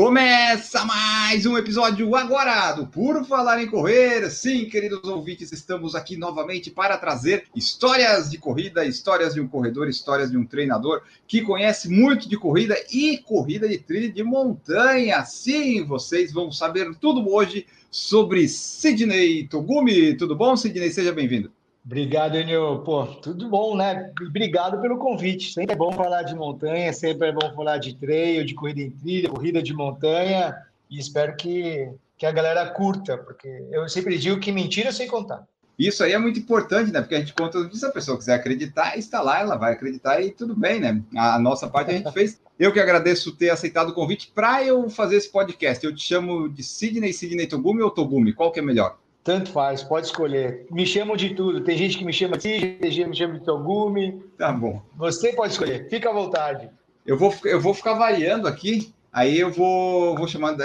Começa mais um episódio agora do Por Falar em Correr. Sim, queridos ouvintes, estamos aqui novamente para trazer histórias de corrida, histórias de um corredor, histórias de um treinador que conhece muito de corrida e corrida de trilha de montanha. Sim, vocês vão saber tudo hoje sobre Sidney Togumi. Tudo bom, Sidney? Seja bem-vindo. Obrigado, Enio. Pô, tudo bom, né? Obrigado pelo convite. Sempre é bom falar de montanha, sempre é bom falar de trail, de corrida em trilha, corrida de montanha. E espero que, que a galera curta, porque eu sempre digo que mentira sei contar. Isso aí é muito importante, né? Porque a gente conta, se a pessoa quiser acreditar, está lá, ela vai acreditar e tudo bem, né? A nossa parte a gente fez. Eu que agradeço ter aceitado o convite para eu fazer esse podcast. Eu te chamo de Sidney, Sidney Togumi ou Togumi? Qual que é melhor? Tanto faz, pode escolher. Me chamam de tudo. Tem gente que me chama de Sidney, tem gente que me chama de Togumi. Tá bom. Você pode escolher. Fica à vontade. Eu vou, eu vou ficar variando aqui. Aí eu vou, vou chamar.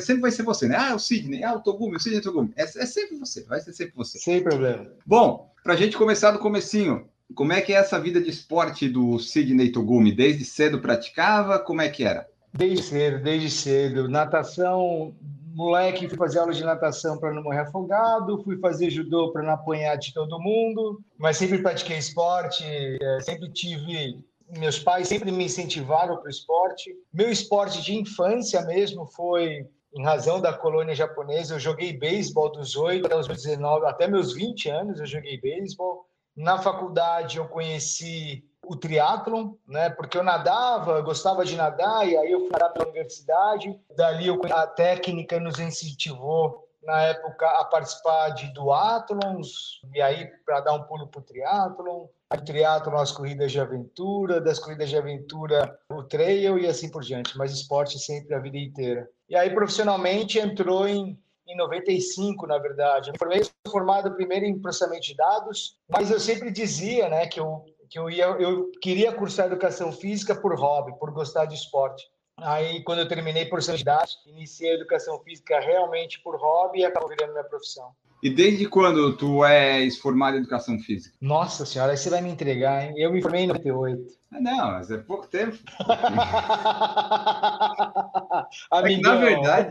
Sempre vai ser você, né? Ah, o Sidney, ah, o Togumi, o Sidney Togumi. É, é sempre você, vai ser sempre você. Sem problema. Bom, para a gente começar do comecinho, como é que é essa vida de esporte do Sidney Togumi? Desde cedo praticava? Como é que era? Desde cedo, desde cedo. Natação, moleque, fui fazer aula de natação para não morrer afogado, fui fazer judô para não apanhar de todo mundo, mas sempre pratiquei esporte, é, sempre tive. Meus pais sempre me incentivaram para o esporte. Meu esporte de infância mesmo foi em razão da colônia japonesa, eu joguei beisebol dos 8 até os 19, até meus 20 anos eu joguei beisebol. Na faculdade eu conheci o triatlon, né? Porque eu nadava, gostava de nadar e aí eu fui nadar pela universidade. Dali eu, a técnica nos incentivou na época a participar de duatlons e aí para dar um pulo para o triatlon. Do triatlon as corridas de aventura, das corridas de aventura o trail e assim por diante. Mas esporte sempre a vida inteira. E aí profissionalmente entrou em em 95, na verdade. Eu formei formado primeiro em processamento de dados, mas eu sempre dizia, né, que eu que eu ia, eu queria cursar educação física por hobby, por gostar de esporte. Aí, quando eu terminei por dados, iniciei a educação física realmente por hobby e acabou virando minha profissão. E desde quando tu és formado em educação física? Nossa senhora, aí você vai me entregar, hein? Eu me formei em 98. Ah, não, mas é pouco tempo. é na verdade,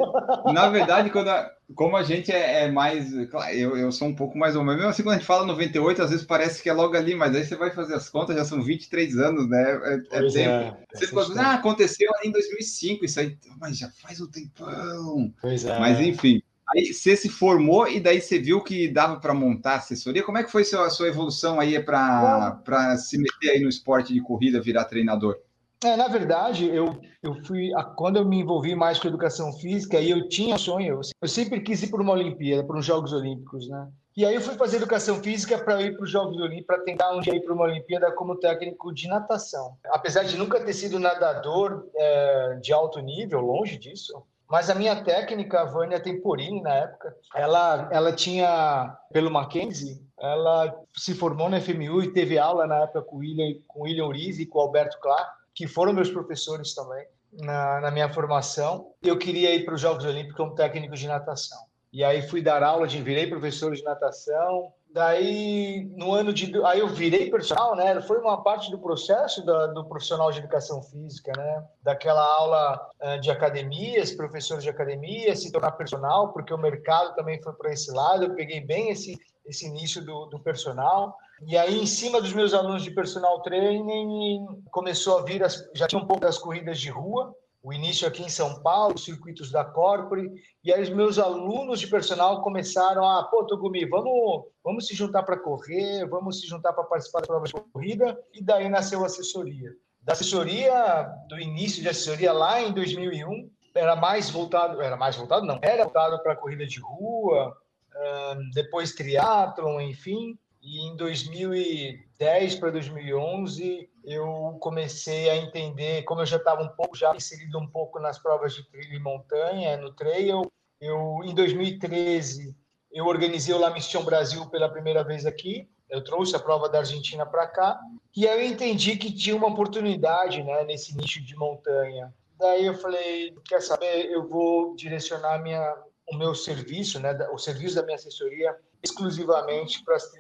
na verdade, quando a, como a gente é, é mais. Eu, eu sou um pouco mais ou menos. Mesmo assim, quando a gente fala 98, às vezes parece que é logo ali, mas aí você vai fazer as contas, já são 23 anos, né? É, é tempo. É, você pode ah, aconteceu em 2005, isso aí, mas já faz um tempão. Pois é. Mas enfim. Aí você se formou e daí você viu que dava para montar assessoria. Como é que foi a sua evolução aí para se meter aí no esporte de corrida, virar treinador? É, na verdade, eu, eu fui quando eu me envolvi mais com educação física, aí eu tinha sonho, eu sempre quis ir para uma Olimpíada, para os Jogos Olímpicos, né? E aí eu fui fazer educação física para ir para os Jogos Olímpicos, para tentar um dia ir para uma Olimpíada como técnico de natação. Apesar de nunca ter sido nadador é, de alto nível, longe disso, mas a minha técnica, a Vânia Temporini, na época, ela, ela tinha, pelo Mackenzie, ela se formou na FMU e teve aula na época com o William, com William Uriz e com o Alberto Clark, que foram meus professores também na, na minha formação. Eu queria ir para os Jogos Olímpicos como técnico de natação. E aí fui dar aula, de, virei professor de natação, Daí, no ano de. Aí eu virei personal, né? Foi uma parte do processo da, do profissional de educação física, né? Daquela aula uh, de academias, professor de academia, se tornar personal, porque o mercado também foi para esse lado. Eu peguei bem esse, esse início do, do personal. E aí, em cima dos meus alunos de personal training, começou a vir, as, já tinha um pouco das corridas de rua, o início aqui em São Paulo, circuitos da Corpore, e aí os meus alunos de personal começaram a, pô, Togumi, vamos, vamos se juntar para correr, vamos se juntar para participar da prova de corrida, e daí nasceu a assessoria. Da assessoria, do início de assessoria lá em 2001, era mais voltado, era mais voltado não, era voltado para corrida de rua, depois triatlon, enfim, e em 2010 para 2011 eu comecei a entender, como eu já estava um pouco já inserido um pouco nas provas de trilha e montanha, no trail, eu em 2013 eu organizei o La Mission Brasil pela primeira vez aqui. Eu trouxe a prova da Argentina para cá e aí eu entendi que tinha uma oportunidade, né, nesse nicho de montanha. Daí eu falei, quer saber? Eu vou direcionar minha, o meu serviço, né, o serviço da minha assessoria exclusivamente para as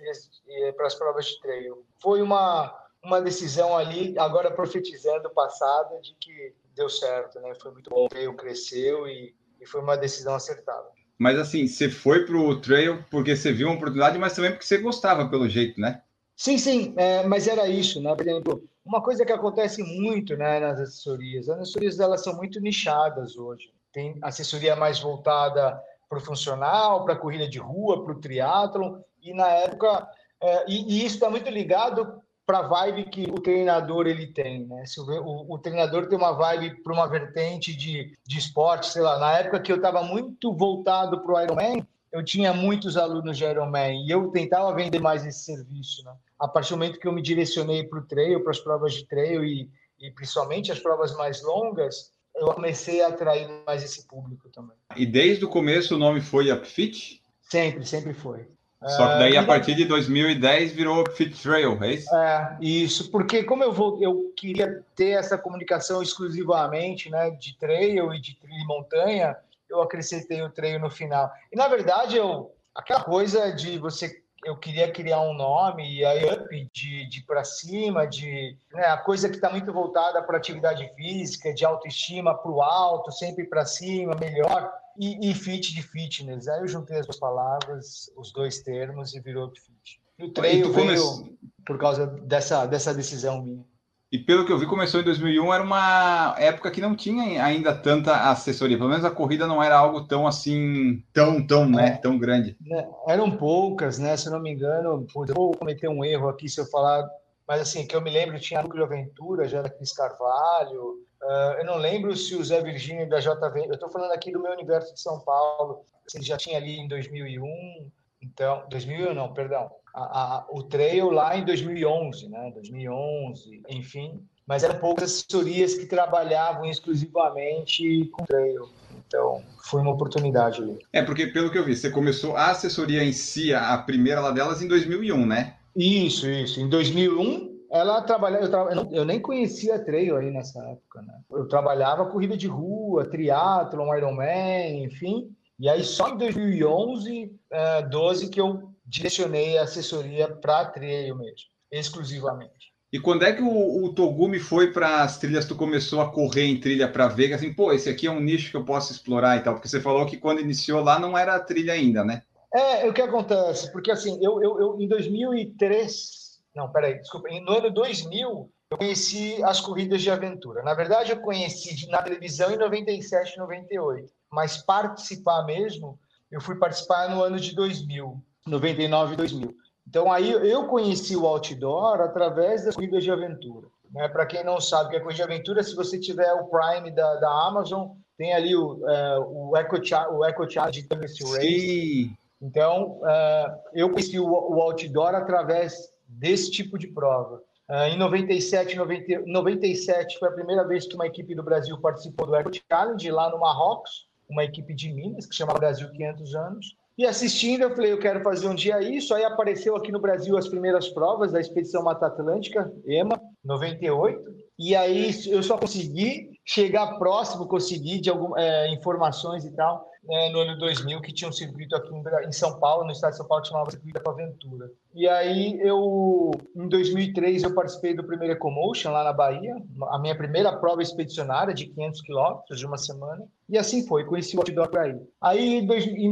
eh, para as provas de trail. Foi uma uma decisão ali, agora profetizando o passado, de que deu certo, né? Foi muito bom, o trail cresceu e, e foi uma decisão acertada. Mas assim, você foi para o trail porque você viu uma oportunidade, mas também porque você gostava pelo jeito, né? Sim, sim, é, mas era isso, né? Por exemplo, uma coisa que acontece muito né, nas assessorias, as assessorias elas são muito nichadas hoje. Tem assessoria mais voltada para o funcional, para a corrida de rua, para o triatlon, e na época, é, e, e isso está muito ligado para a vibe que o treinador ele tem, né? Se o, o, o treinador tem uma vibe para uma vertente de, de esporte, sei lá, na época que eu estava muito voltado para o Ironman, eu tinha muitos alunos de Ironman e eu tentava vender mais esse serviço, né? A partir do momento que eu me direcionei para o trail, para as provas de trail e, e principalmente as provas mais longas, eu comecei a atrair mais esse público também. E desde o começo o nome foi Upfit? Sempre, sempre foi. Só que daí, a partir de 2010, virou Fit Trail, é isso? É, isso, porque como eu vou, eu queria ter essa comunicação exclusivamente, né, de trail e de trilha e montanha, eu acrescentei o trail no final. E na verdade, eu aquela coisa de você eu queria criar um nome e aí up de, de para cima, de né, a coisa que está muito voltada para atividade física, de autoestima para o alto, sempre para cima, melhor e, e fit de fitness. Aí eu juntei as duas palavras, os dois termos e virou fit. E o treino veio come... por causa dessa, dessa decisão minha. E pelo que eu vi, começou em 2001, era uma época que não tinha ainda tanta assessoria. Pelo menos a corrida não era algo tão assim, tão, tão, né, é, tão grande. Né, eram poucas, né? Se eu não me engano, vou cometer um erro aqui se eu falar, mas assim, que eu me lembro, tinha a Núcleo Aventura, já era Cris Carvalho, Uh, eu não lembro se o Zé Virgínio da JV, eu estou falando aqui do meu universo de São Paulo, se ele já tinha ali em 2001, então, 2001 não, perdão, a, a, o trail lá em 2011, né, 2011, enfim, mas eram poucas assessorias que trabalhavam exclusivamente com trail. Então, foi uma oportunidade ali. É, porque pelo que eu vi, você começou a assessoria em si, a primeira lá delas, em 2001, né? Isso, isso. Em 2001, ela trabalhava, eu, tra... eu, nem conhecia trail aí nessa época, né? Eu trabalhava corrida de rua, triatlon, Ironman, enfim. E aí só em 2011, uh, 12 que eu direcionei a assessoria para trail mesmo, exclusivamente. E quando é que o, o Togumi foi para as trilhas, tu começou a correr em trilha para ver, assim, pô, esse aqui é um nicho que eu posso explorar e tal, porque você falou que quando iniciou lá não era trilha ainda, né? É, o que acontece? Porque assim, eu, eu, eu em 2003 não, peraí, desculpa. No ano 2000, eu conheci as corridas de aventura. Na verdade, eu conheci na televisão em 97, 98. Mas participar mesmo, eu fui participar no ano de 2000, 99 e 2000. Então, aí eu conheci o outdoor através das corridas de aventura. Né? Para quem não sabe o que é corrida de aventura, se você tiver o Prime da, da Amazon, tem ali o, uh, o Eco, o Eco Challenge Race. Sim. Então, uh, eu conheci o, o outdoor através desse tipo de prova. Uh, em 97, 90, 97 foi a primeira vez que uma equipe do Brasil participou do Eco Challenge lá no Marrocos, uma equipe de Minas que chama Brasil 500 anos. E assistindo, eu falei, eu quero fazer um dia isso. Aí apareceu aqui no Brasil as primeiras provas da Expedição Mata Atlântica, EMA, 98. E aí eu só consegui chegar próximo, conseguir de algumas é, informações e tal, né, no ano 2000, que tinha um circuito aqui em São Paulo, no estado de São Paulo, que chamava Circuito da Aventura. E aí, eu, em 2003, eu participei do primeiro Ecomotion lá na Bahia, a minha primeira prova expedicionária de 500 quilômetros de uma semana. E assim foi, conheci o outdoor por aí. Aí, em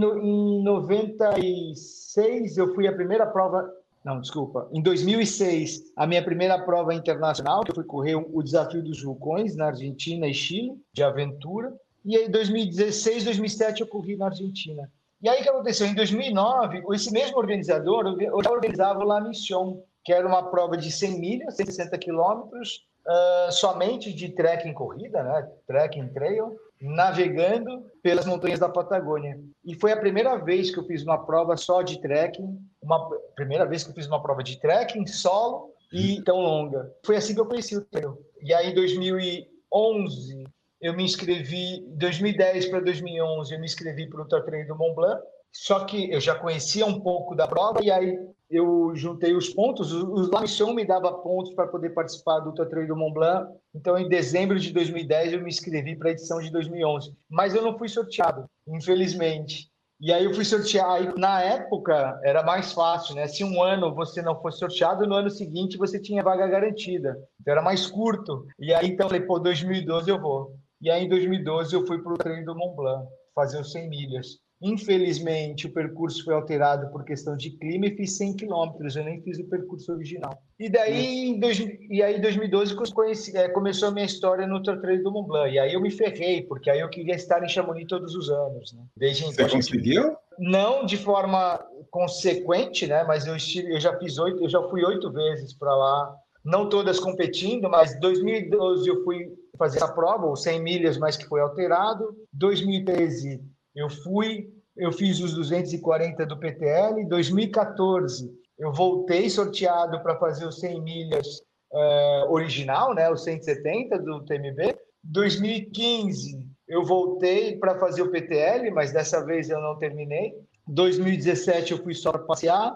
96, eu fui a primeira prova não, desculpa. Em 2006, a minha primeira prova internacional, que eu fui correr o Desafio dos Vulcões na Argentina e Chile, de aventura. E aí, em 2016, 2007, eu corri na Argentina. E aí, o que aconteceu? Em 2009, esse mesmo organizador, eu já organizava La Mission, que era uma prova de 100 milhas, 160 quilômetros, uh, somente de trekking corrida, né? trekking trail, navegando pelas montanhas da Patagônia. E foi a primeira vez que eu fiz uma prova só de trekking, uma primeira vez que eu fiz uma prova de trekking solo e tão longa. Foi assim que eu conheci o trail. E aí, em 2011, eu me inscrevi, 2010 para 2011, eu me inscrevi para o Ultra Trail do Mont Blanc, Só que eu já conhecia um pouco da prova e aí eu juntei os pontos. O La me dava pontos para poder participar do Ultra Trail do Mont Blanc. Então, em dezembro de 2010, eu me inscrevi para a edição de 2011. Mas eu não fui sorteado, infelizmente. E aí eu fui sortear. Aí, na época, era mais fácil, né? Se um ano você não fosse sorteado, no ano seguinte você tinha vaga garantida. Então, era mais curto. E aí, então, eu falei, pô, 2012 eu vou. E aí, em 2012, eu fui para o treino do Mont Blanc, fazer os 100 milhas. Infelizmente, o percurso foi alterado por questão de clima e fiz 100 quilômetros, eu nem fiz o percurso original. E daí, em dois, e aí, em 2012, conheci, é, começou a minha história no Trail do Mont Blanc. E aí eu me ferrei, porque aí eu queria estar em Chamonix todos os anos. Né? Desde Você então, conseguiu? Não de forma consequente, né? mas eu, estive, eu já fiz oito, eu já fui oito vezes para lá, não todas competindo, mas 2012 eu fui fazer a prova, os 100 milhas, mas que foi alterado. 2013 eu fui, eu fiz os 240 do PTL. Em 2014, eu voltei sorteado para fazer os 100 milhas uh, original, né, os 170 do TMB. 2015, eu voltei para fazer o PTL, mas dessa vez eu não terminei. 2017 eu fui só passear,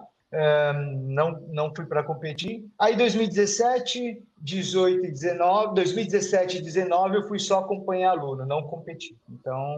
não, não fui para competir. Aí 2017, 18 e 19, 2017 e 19 eu fui só acompanhar aluno, não competi. Então,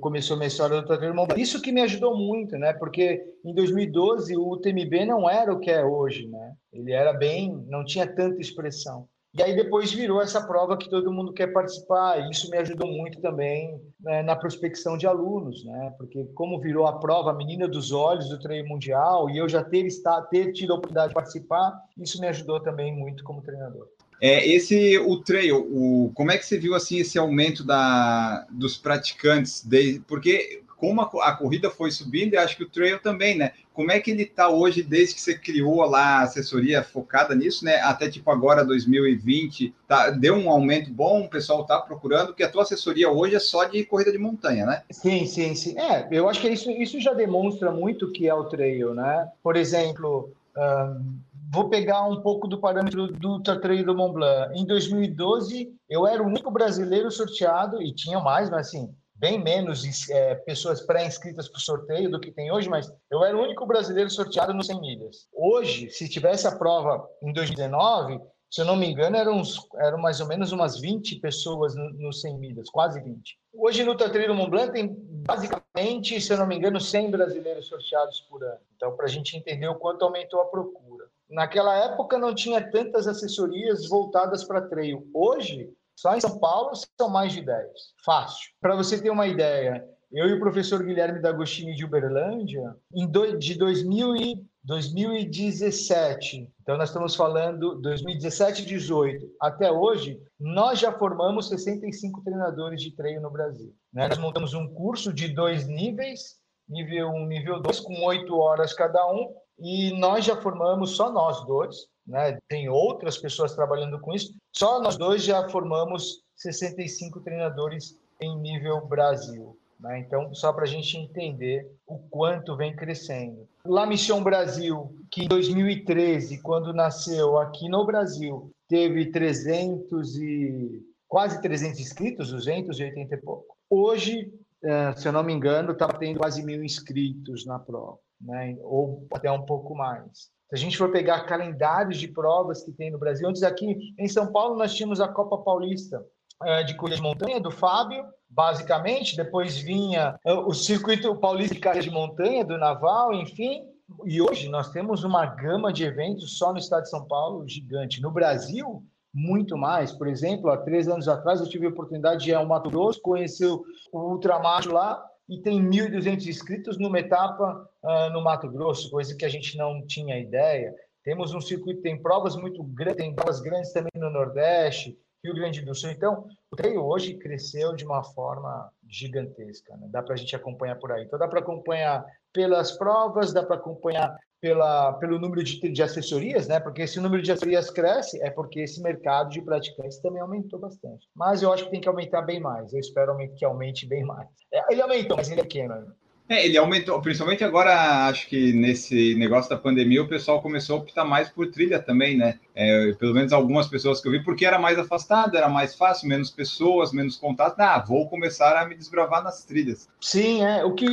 começou minha história do Tatuapé Irmão. Isso que me ajudou muito, né? Porque em 2012 o TMB não era o que é hoje, né? Ele era bem, não tinha tanta expressão. E aí depois virou essa prova que todo mundo quer participar. E isso me ajudou muito também né, na prospecção de alunos, né? Porque como virou a prova a menina dos olhos do treino mundial e eu já ter, estado, ter tido a oportunidade de participar, isso me ajudou também muito como treinador. É, esse, o trail, o, como é que você viu assim esse aumento da, dos praticantes? De, porque como a, a, corrida foi subindo, eu acho que o trail também, né? Como é que ele está hoje, desde que você criou lá a assessoria focada nisso, né? Até tipo agora 2020, tá, deu um aumento bom, o pessoal está procurando, porque a tua assessoria hoje é só de corrida de montanha, né? Sim, sim, sim. É, eu acho que isso, isso já demonstra muito o que é o trail, né? Por exemplo, um Vou pegar um pouco do parâmetro do Ultra Trail do Mont Blanc. Em 2012, eu era o único brasileiro sorteado, e tinha mais, mas assim, bem menos é, pessoas pré-inscritas para o sorteio do que tem hoje, mas eu era o único brasileiro sorteado nos 100 milhas. Hoje, se tivesse a prova em 2019, se eu não me engano, eram, uns, eram mais ou menos umas 20 pessoas nos no 100 milhas, quase 20. Hoje no do Mont Blanc tem basicamente, se eu não me engano, 100 brasileiros sorteados por ano. Então, para a gente entender o quanto aumentou a procura. Naquela época não tinha tantas assessorias voltadas para trail. Hoje, só em São Paulo são mais de 10. Fácil. Para você ter uma ideia, eu e o professor Guilherme D'Agostini de Uberlândia, em do, de 2000 e 2017, então nós estamos falando 2017 e 18, até hoje, nós já formamos 65 treinadores de treino no Brasil. Né? Nós montamos um curso de dois níveis, nível 1 nível 2, com oito horas cada um, e nós já formamos, só nós dois, né? tem outras pessoas trabalhando com isso, só nós dois já formamos 65 treinadores em nível Brasil. Né? Então, só para a gente entender o quanto vem crescendo. La Mission Brasil, que em 2013, quando nasceu aqui no Brasil, teve 300 e quase 300 inscritos, 280 e pouco. Hoje, eh, se eu não me engano, está tendo quase mil inscritos na prova né? ou até um pouco mais. Se a gente for pegar calendários de provas que tem no Brasil, antes aqui em São Paulo nós tínhamos a Copa Paulista eh, de corrida de montanha do Fábio, basicamente, depois vinha eh, o circuito paulista de carga de montanha do Naval, enfim, e hoje nós temos uma gama de eventos só no estado de São Paulo gigante. No Brasil, muito mais. Por exemplo, há três anos atrás eu tive a oportunidade de ir ao Mato Grosso, conhecer o Ultramacho lá, e tem 1.200 inscritos numa etapa uh, no Mato Grosso, coisa que a gente não tinha ideia. Temos um circuito, tem provas muito grandes, tem provas grandes também no Nordeste, Rio Grande do Sul. Então, o treino hoje cresceu de uma forma gigantesca. Né? Dá para a gente acompanhar por aí. Então, dá para acompanhar pelas provas, dá para acompanhar pela, pelo número de, de assessorias, né? Porque se o número de assessorias cresce, é porque esse mercado de praticantes também aumentou bastante. Mas eu acho que tem que aumentar bem mais. Eu espero que aumente bem mais. É, ele aumentou, mas ele é pequeno ainda. É, ele aumentou, principalmente agora, acho que nesse negócio da pandemia, o pessoal começou a optar mais por trilha também, né? É, pelo menos algumas pessoas que eu vi, porque era mais afastado, era mais fácil, menos pessoas, menos contato. Ah, vou começar a me desbravar nas trilhas. Sim, é. O que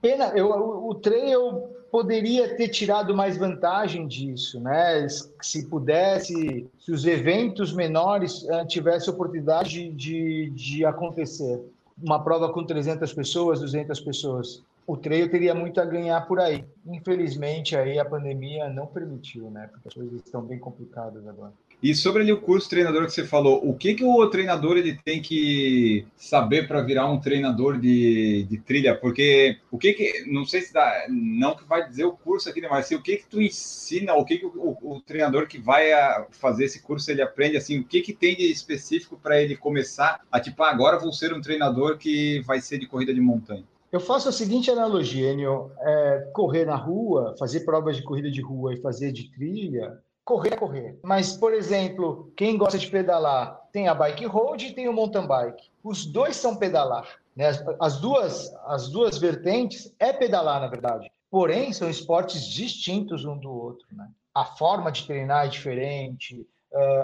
Pena, eu, o, o trail poderia ter tirado mais vantagem disso, né? Se pudesse, se os eventos menores uh, tivessem oportunidade de, de acontecer. Uma prova com 300 pessoas, 200 pessoas. O trail teria muito a ganhar por aí. Infelizmente, aí a pandemia não permitiu, né? Porque as coisas estão bem complicadas agora. E sobre ali o curso treinador que você falou, o que, que o treinador ele tem que saber para virar um treinador de, de trilha? Porque o que que, não sei se dá, não que vai dizer o curso aqui, né, mas assim, o que que tu ensina, o que que o, o, o treinador que vai fazer esse curso ele aprende, assim, o que que tem de específico para ele começar a, tipo, ah, agora vou ser um treinador que vai ser de corrida de montanha? Eu faço a seguinte analogia, Enio, é, correr na rua, fazer provas de corrida de rua e fazer de trilha, correr é correr. Mas, por exemplo, quem gosta de pedalar tem a bike road e tem o mountain bike. Os dois são pedalar. Né? As, duas, as duas vertentes é pedalar, na verdade. Porém, são esportes distintos um do outro. Né? A forma de treinar é diferente,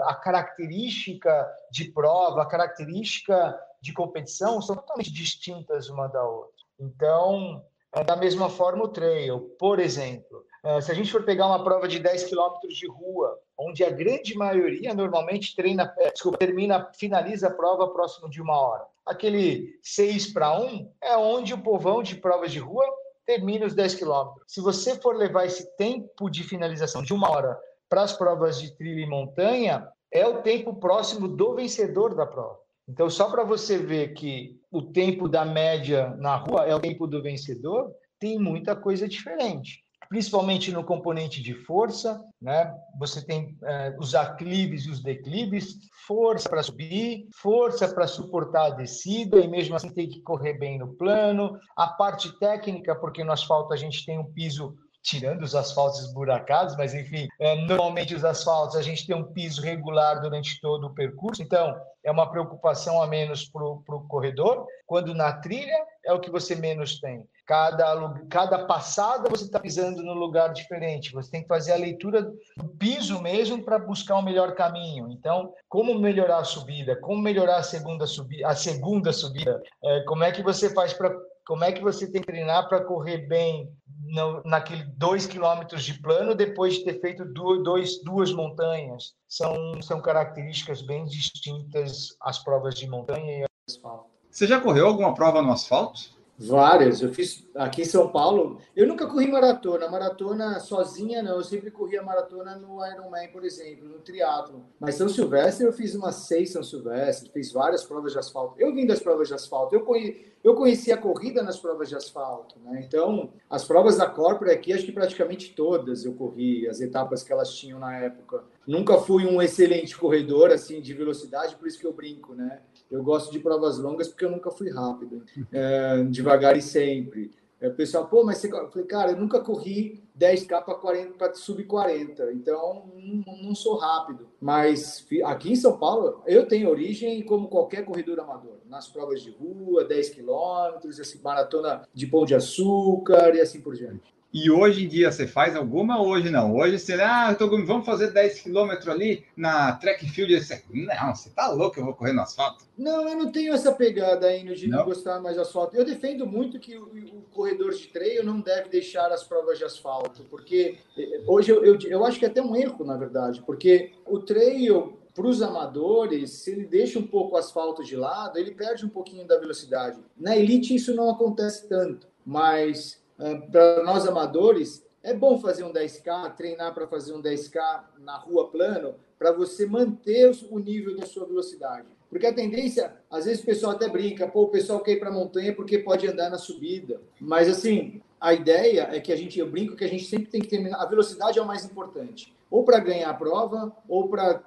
a característica de prova, a característica de competição são totalmente distintas uma da outra. Então, é da mesma forma o trail. Por exemplo, se a gente for pegar uma prova de 10 quilômetros de rua, onde a grande maioria normalmente treina, é, desculpa, termina, finaliza a prova próximo de uma hora. Aquele 6 para 1 é onde o povão de provas de rua termina os 10 quilômetros. Se você for levar esse tempo de finalização de uma hora para as provas de trilha e montanha, é o tempo próximo do vencedor da prova. Então, só para você ver que o tempo da média na rua é o tempo do vencedor, tem muita coisa diferente principalmente no componente de força, né? Você tem é, os aclives e os declives, força para subir, força para suportar a descida e mesmo assim tem que correr bem no plano. A parte técnica, porque no asfalto a gente tem um piso tirando os asfaltos esburacados, mas enfim, é, normalmente os asfaltos a gente tem um piso regular durante todo o percurso, então é uma preocupação a menos para o corredor. Quando na trilha é o que você menos tem. Cada, cada passada você está pisando no lugar diferente. Você tem que fazer a leitura do piso mesmo para buscar o um melhor caminho. Então, como melhorar a subida? Como melhorar a segunda subida? A segunda subida? É, como é que você faz para como é que você tem que treinar para correr bem no, naquele dois quilômetros de plano depois de ter feito duas, dois, duas montanhas? São, são características bem distintas as provas de montanha e asfalto. Você já correu alguma prova no asfalto? Várias. Eu fiz aqui em São Paulo. Eu nunca corri maratona. Maratona sozinha, não. Eu sempre corria maratona no Ironman, por exemplo, no triatlo. Mas São Silvestre eu fiz umas seis São Silvestre, fiz várias provas de asfalto. Eu vim das provas de asfalto. Eu, conheci, eu conheci a corrida nas provas de asfalto, né? Então, as provas da Corpora aqui, acho que praticamente todas eu corri, as etapas que elas tinham na época. Nunca fui um excelente corredor, assim, de velocidade, por isso que eu brinco, né? Eu gosto de provas longas porque eu nunca fui rápido, é, devagar e sempre. É, o pessoal, pô, mas você. Eu falei, cara, eu nunca corri 10K para sub 40, então não, não, sou rápido. Mas aqui em São Paulo, eu tenho origem como qualquer corredor amador, nas provas de rua, 10 quilômetros, maratona de pão de açúcar e assim por diante. E hoje em dia você faz alguma? Hoje não. Hoje você, ah, tô, vamos fazer 10 quilômetros ali na track field. Você, não, você tá louco, eu vou correr no asfalto. Não, eu não tenho essa pegada ainda de não. gostar mais de asfalto. Eu defendo muito que o, o, corredor de treino não deve deixar as provas de asfalto, porque eh, hoje eu, eu, eu acho que é até um erro, na verdade, porque o trail para os amadores, se ele deixa um pouco o asfalto de lado, ele perde um pouquinho da velocidade. Na elite isso não acontece tanto, mas para nós amadores, é bom fazer um 10K, treinar para fazer um 10K na rua plano, para você manter o nível da sua velocidade. Porque a tendência, às vezes o pessoal até brinca, pô, o pessoal quer ir para a montanha porque pode andar na subida. Mas assim, a ideia é que a gente, eu brinco que a gente sempre tem que terminar, a velocidade é o mais importante. Ou para ganhar a prova, ou para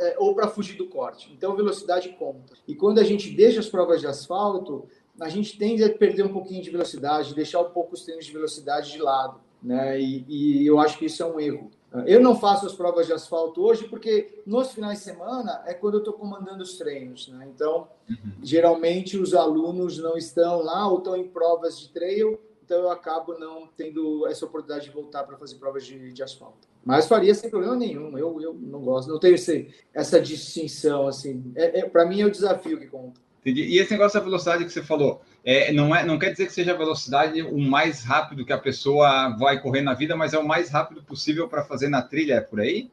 é, ou para fugir do corte. Então, velocidade conta. E quando a gente deixa as provas de asfalto, a gente tende a perder um pouquinho de velocidade, deixar um pouco os treinos de velocidade de lado, né? E, e, eu acho que isso é um erro. Eu não faço as provas de asfalto hoje porque nos finais de semana é quando eu estou comandando os treinos, né? Então, uhum. geralmente os alunos não estão lá ou estão em provas de trail, então eu acabo não tendo essa oportunidade de voltar para fazer provas de, de asfalto. Mas faria sem problema nenhum. Eu, eu não gosto, não tenho esse, essa distinção assim. É, é para mim é o desafio que conta. Entendi. E esse negócio da velocidade que você falou, é, não, é, não quer dizer que seja a velocidade o mais rápido que a pessoa vai correr na vida, mas é o mais rápido possível para fazer na trilha, é por aí?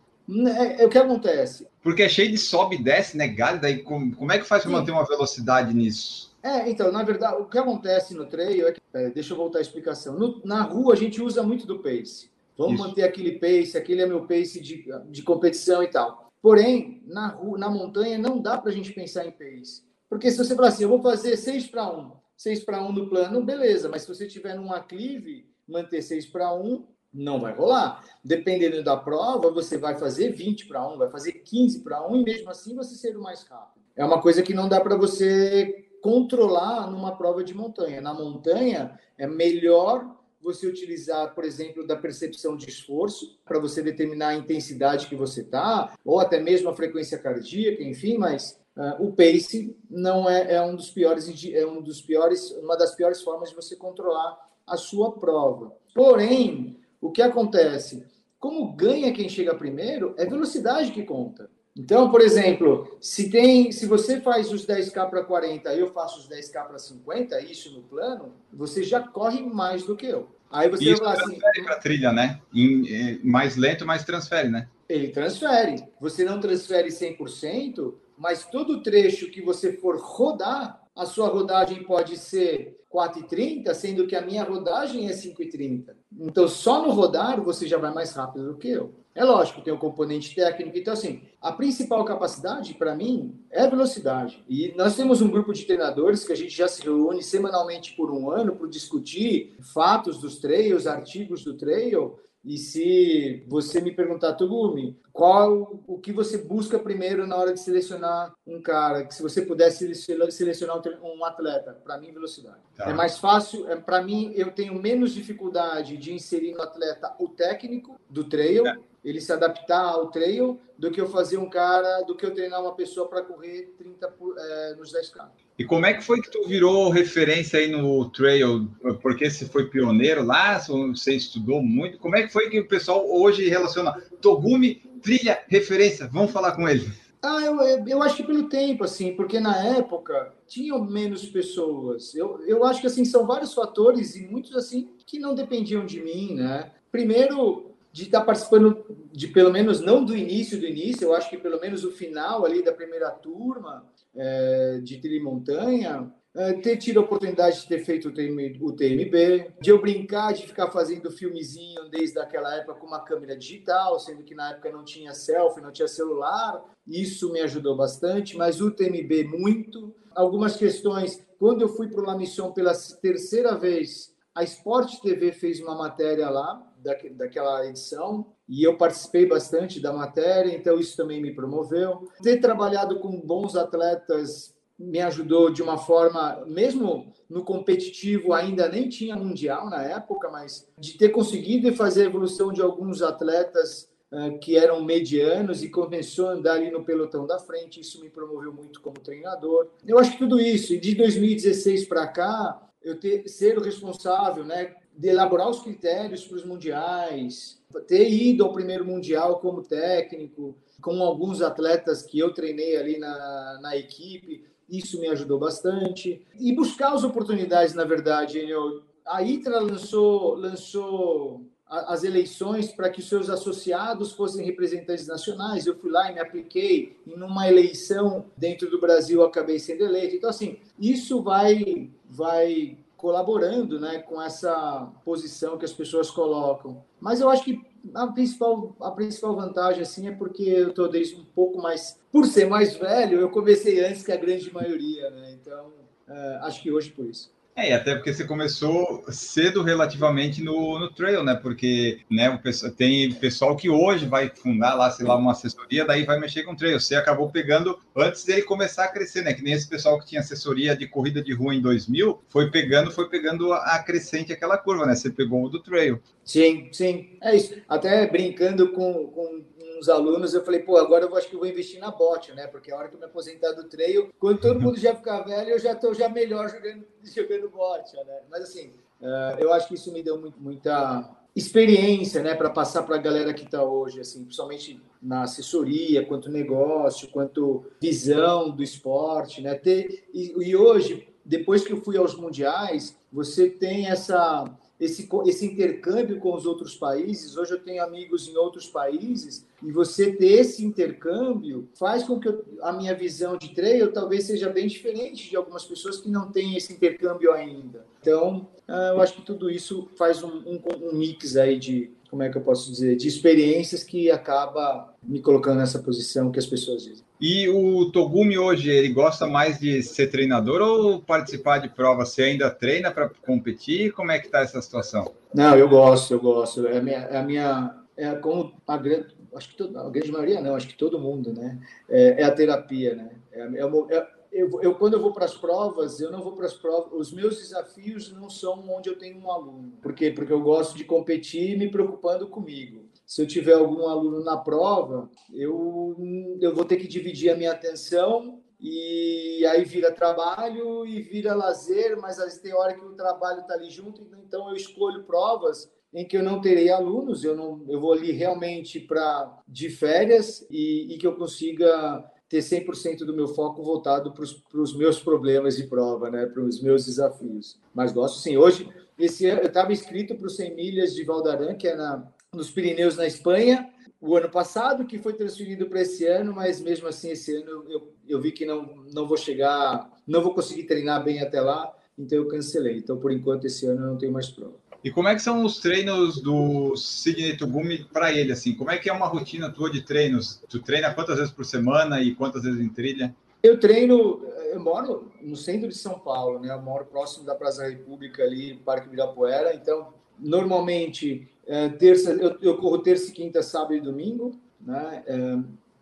É, é, o que acontece. Porque é cheio de sobe e desce, né, galho? Daí como, como é que faz para manter uma velocidade nisso? É, então, na verdade, o que acontece no trail é que. É, deixa eu voltar à explicação. No, na rua, a gente usa muito do pace. Vamos Isso. manter aquele pace, aquele é meu pace de, de competição e tal. Porém, na, rua, na montanha, não dá para a gente pensar em pace. Porque se você falar assim, eu vou fazer 6 para 1, 6 para 1 no plano, beleza, mas se você tiver num aclive, manter 6 para 1 não vai rolar. Dependendo da prova, você vai fazer 20 para 1, vai fazer 15 para 1 e mesmo assim você ser o mais rápido. É uma coisa que não dá para você controlar numa prova de montanha. Na montanha, é melhor você utilizar, por exemplo, da percepção de esforço para você determinar a intensidade que você está, ou até mesmo a frequência cardíaca, enfim, mas uh, o pace não é, é um dos piores é um dos piores uma das piores formas de você controlar a sua prova. Porém, o que acontece? Como ganha quem chega primeiro, é velocidade que conta. Então, por exemplo, se tem, se você faz os 10k para 40 e eu faço os 10k para 50, isso no plano, você já corre mais do que eu. Aí você isso vai falar assim, transfere para trilha, né? Em, em, mais lento, mas transfere, né? Ele transfere. Você não transfere 100%, mas todo trecho que você for rodar, a sua rodagem pode ser 4,30, sendo que a minha rodagem é 5,30. Então, só no rodar você já vai mais rápido do que eu. É lógico, tem o um componente técnico. Então, assim, a principal capacidade, para mim, é velocidade. E nós temos um grupo de treinadores que a gente já se reúne semanalmente por um ano para discutir fatos dos trails, artigos do trail, e se você me perguntar, Tugumi, qual o que você busca primeiro na hora de selecionar um cara, que se você pudesse selecionar um atleta, para mim velocidade. Tá. É mais fácil, é, para mim eu tenho menos dificuldade de inserir no atleta o técnico do trail. É ele se adaptar ao trail do que eu fazer um cara, do que eu treinar uma pessoa para correr 30 por, é, nos 10K. E como é que foi que tu virou referência aí no trail? Porque você foi pioneiro lá, você estudou muito. Como é que foi que o pessoal hoje relaciona Togumi, trilha, referência? Vamos falar com ele. Ah, eu, eu acho que pelo tempo, assim, porque na época tinham menos pessoas. Eu, eu acho que, assim, são vários fatores e muitos, assim, que não dependiam de mim, né? Primeiro, de estar participando de pelo menos não do início do início, eu acho que pelo menos o final ali da primeira turma é, de Trimontanha, é, ter tido a oportunidade de ter feito o TMB, de eu brincar de ficar fazendo filmezinho desde aquela época com uma câmera digital, sendo que na época não tinha selfie, não tinha celular, isso me ajudou bastante, mas o TMB muito. Algumas questões, quando eu fui para o La Mission pela terceira vez, a Sport TV fez uma matéria lá, daquela edição e eu participei bastante da matéria, então isso também me promoveu. Ter trabalhado com bons atletas me ajudou de uma forma, mesmo no competitivo ainda nem tinha mundial na época, mas de ter conseguido fazer a evolução de alguns atletas uh, que eram medianos e começou a andar ali no pelotão da frente, isso me promoveu muito como treinador. Eu acho que tudo isso, e de 2016 para cá, eu ter, ser o responsável, né, de elaborar os critérios para os mundiais, ter ido ao primeiro mundial como técnico, com alguns atletas que eu treinei ali na, na equipe, isso me ajudou bastante. E buscar as oportunidades, na verdade. Eu, a ITRA lançou, lançou as eleições para que seus associados fossem representantes nacionais. Eu fui lá e me apliquei em uma eleição dentro do Brasil, acabei sendo eleito. Então, assim, isso vai, vai colaborando né, com essa posição que as pessoas colocam. Mas eu acho que a principal, a principal vantagem assim, é porque eu estou desde um pouco mais. Por ser mais velho, eu comecei antes que a grande maioria. Né? Então, uh, acho que hoje por isso. É, e até porque você começou cedo relativamente no, no trail, né? Porque né, o pessoal, tem pessoal que hoje vai fundar lá, sei lá, uma assessoria, daí vai mexer com trail. Você acabou pegando antes dele começar a crescer, né? Que nem esse pessoal que tinha assessoria de corrida de rua em 2000, foi pegando, foi pegando a crescente aquela curva, né? Você pegou o do trail. Sim, sim. É isso. Até brincando com, com uns alunos, eu falei, pô, agora eu acho que eu vou investir na bot, né? Porque a hora que eu me aposentar do trail, quando todo mundo já ficar velho, eu já estou já melhor jogando, jogando bot, né? Mas assim, uh, eu acho que isso me deu muito, muita, experiência, né, para passar para a galera que está hoje, assim, principalmente na assessoria, quanto negócio, quanto visão do esporte, né? Ter, e, e hoje, depois que eu fui aos mundiais, você tem essa esse, esse intercâmbio com os outros países. Hoje eu tenho amigos em outros países e você ter esse intercâmbio faz com que eu, a minha visão de trail talvez seja bem diferente de algumas pessoas que não têm esse intercâmbio ainda. Então, ah, eu acho que tudo isso faz um, um, um mix aí de, como é que eu posso dizer, de experiências que acaba me colocando nessa posição que as pessoas dizem. E o Togumi hoje, ele gosta mais de ser treinador ou participar de provas? Você ainda treina para competir? Como é que está essa situação? Não, eu gosto, eu gosto. É a minha, é a minha é como a grande, acho que a grande maioria não, acho que todo mundo, né? É, é a terapia, né? É, é, é eu, eu, quando eu vou para as provas, eu não vou para as provas. Os meus desafios não são onde eu tenho um aluno. Por quê? Porque eu gosto de competir me preocupando comigo se eu tiver algum aluno na prova, eu, eu vou ter que dividir a minha atenção e aí vira trabalho e vira lazer, mas às vezes tem hora que o trabalho está ali junto, então eu escolho provas em que eu não terei alunos, eu não eu vou ali realmente para de férias e, e, que eu consiga ter 100% do meu foco voltado para os meus problemas de prova, né, para os meus desafios. Mas gosto sim. Hoje, esse ano, eu estava inscrito para os 100 milhas de Valdaran, que é na, nos Pirineus, na Espanha, o ano passado, que foi transferido para esse ano, mas mesmo assim, esse ano eu, eu vi que não, não vou chegar, não vou conseguir treinar bem até lá, então eu cancelei. Então, por enquanto, esse ano eu não tenho mais prova. E como é que são os treinos do Sidney Tugumi para ele, assim? Como é que é uma rotina tua de treinos? Tu treina quantas vezes por semana e quantas vezes em trilha? Eu treino, eu moro no centro de São Paulo, né? Eu moro próximo da Praça República ali, Parque Ibirapuera, então normalmente é, terça, eu, eu, corro terça, quinta, sábado e domingo. Né?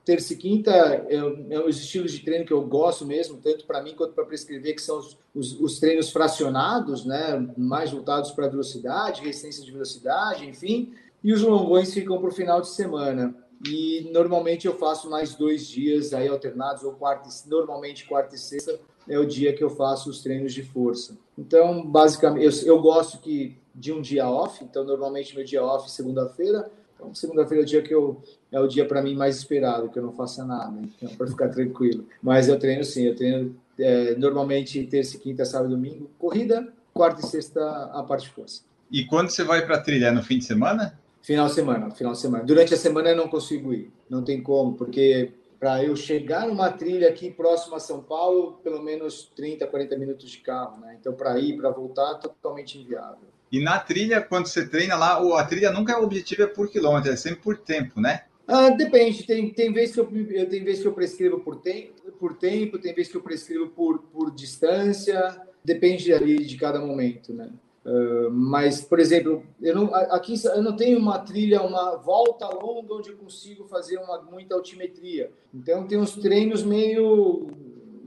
É, terça e quinta é, é os estilos de treino que eu gosto mesmo, tanto para mim quanto para prescrever, que são os, os, os, treinos fracionados, né? mais voltados para velocidade, resistência de velocidade, enfim. E os longões ficam para o final de semana. E normalmente eu faço mais dois dias aí alternados, ou quarta, normalmente quarta e sexta é o dia que eu faço os treinos de força. Então, basicamente, eu, eu gosto que de um dia off, então normalmente meu dia off segunda-feira. Então, segunda-feira é o dia que eu é o dia para mim mais esperado, que eu não faça nada, então, para ficar tranquilo. Mas eu treino sim, eu treino é, normalmente terça, quinta, sábado, domingo, corrida, quarta e sexta a parte de força. E quando você vai para trilha? É no fim de semana? Final de semana, final de semana. Durante a semana eu não consigo ir, não tem como, porque para eu chegar numa trilha aqui próximo a São Paulo, pelo menos 30, 40 minutos de carro, né? Então para ir, para voltar, totalmente inviável. E na trilha, quando você treina lá, a trilha nunca é o objetivo é por quilômetro, é sempre por tempo, né? Ah, depende, tem, tem vezes que eu, tem vezes que eu prescrevo por, tem, por tempo, tem vezes que eu prescrevo por, por distância, depende ali de cada momento, né? Uh, mas, por exemplo, eu não, aqui eu não tenho uma trilha, uma volta longa onde eu consigo fazer uma, muita altimetria. Então, tem uns treinos meio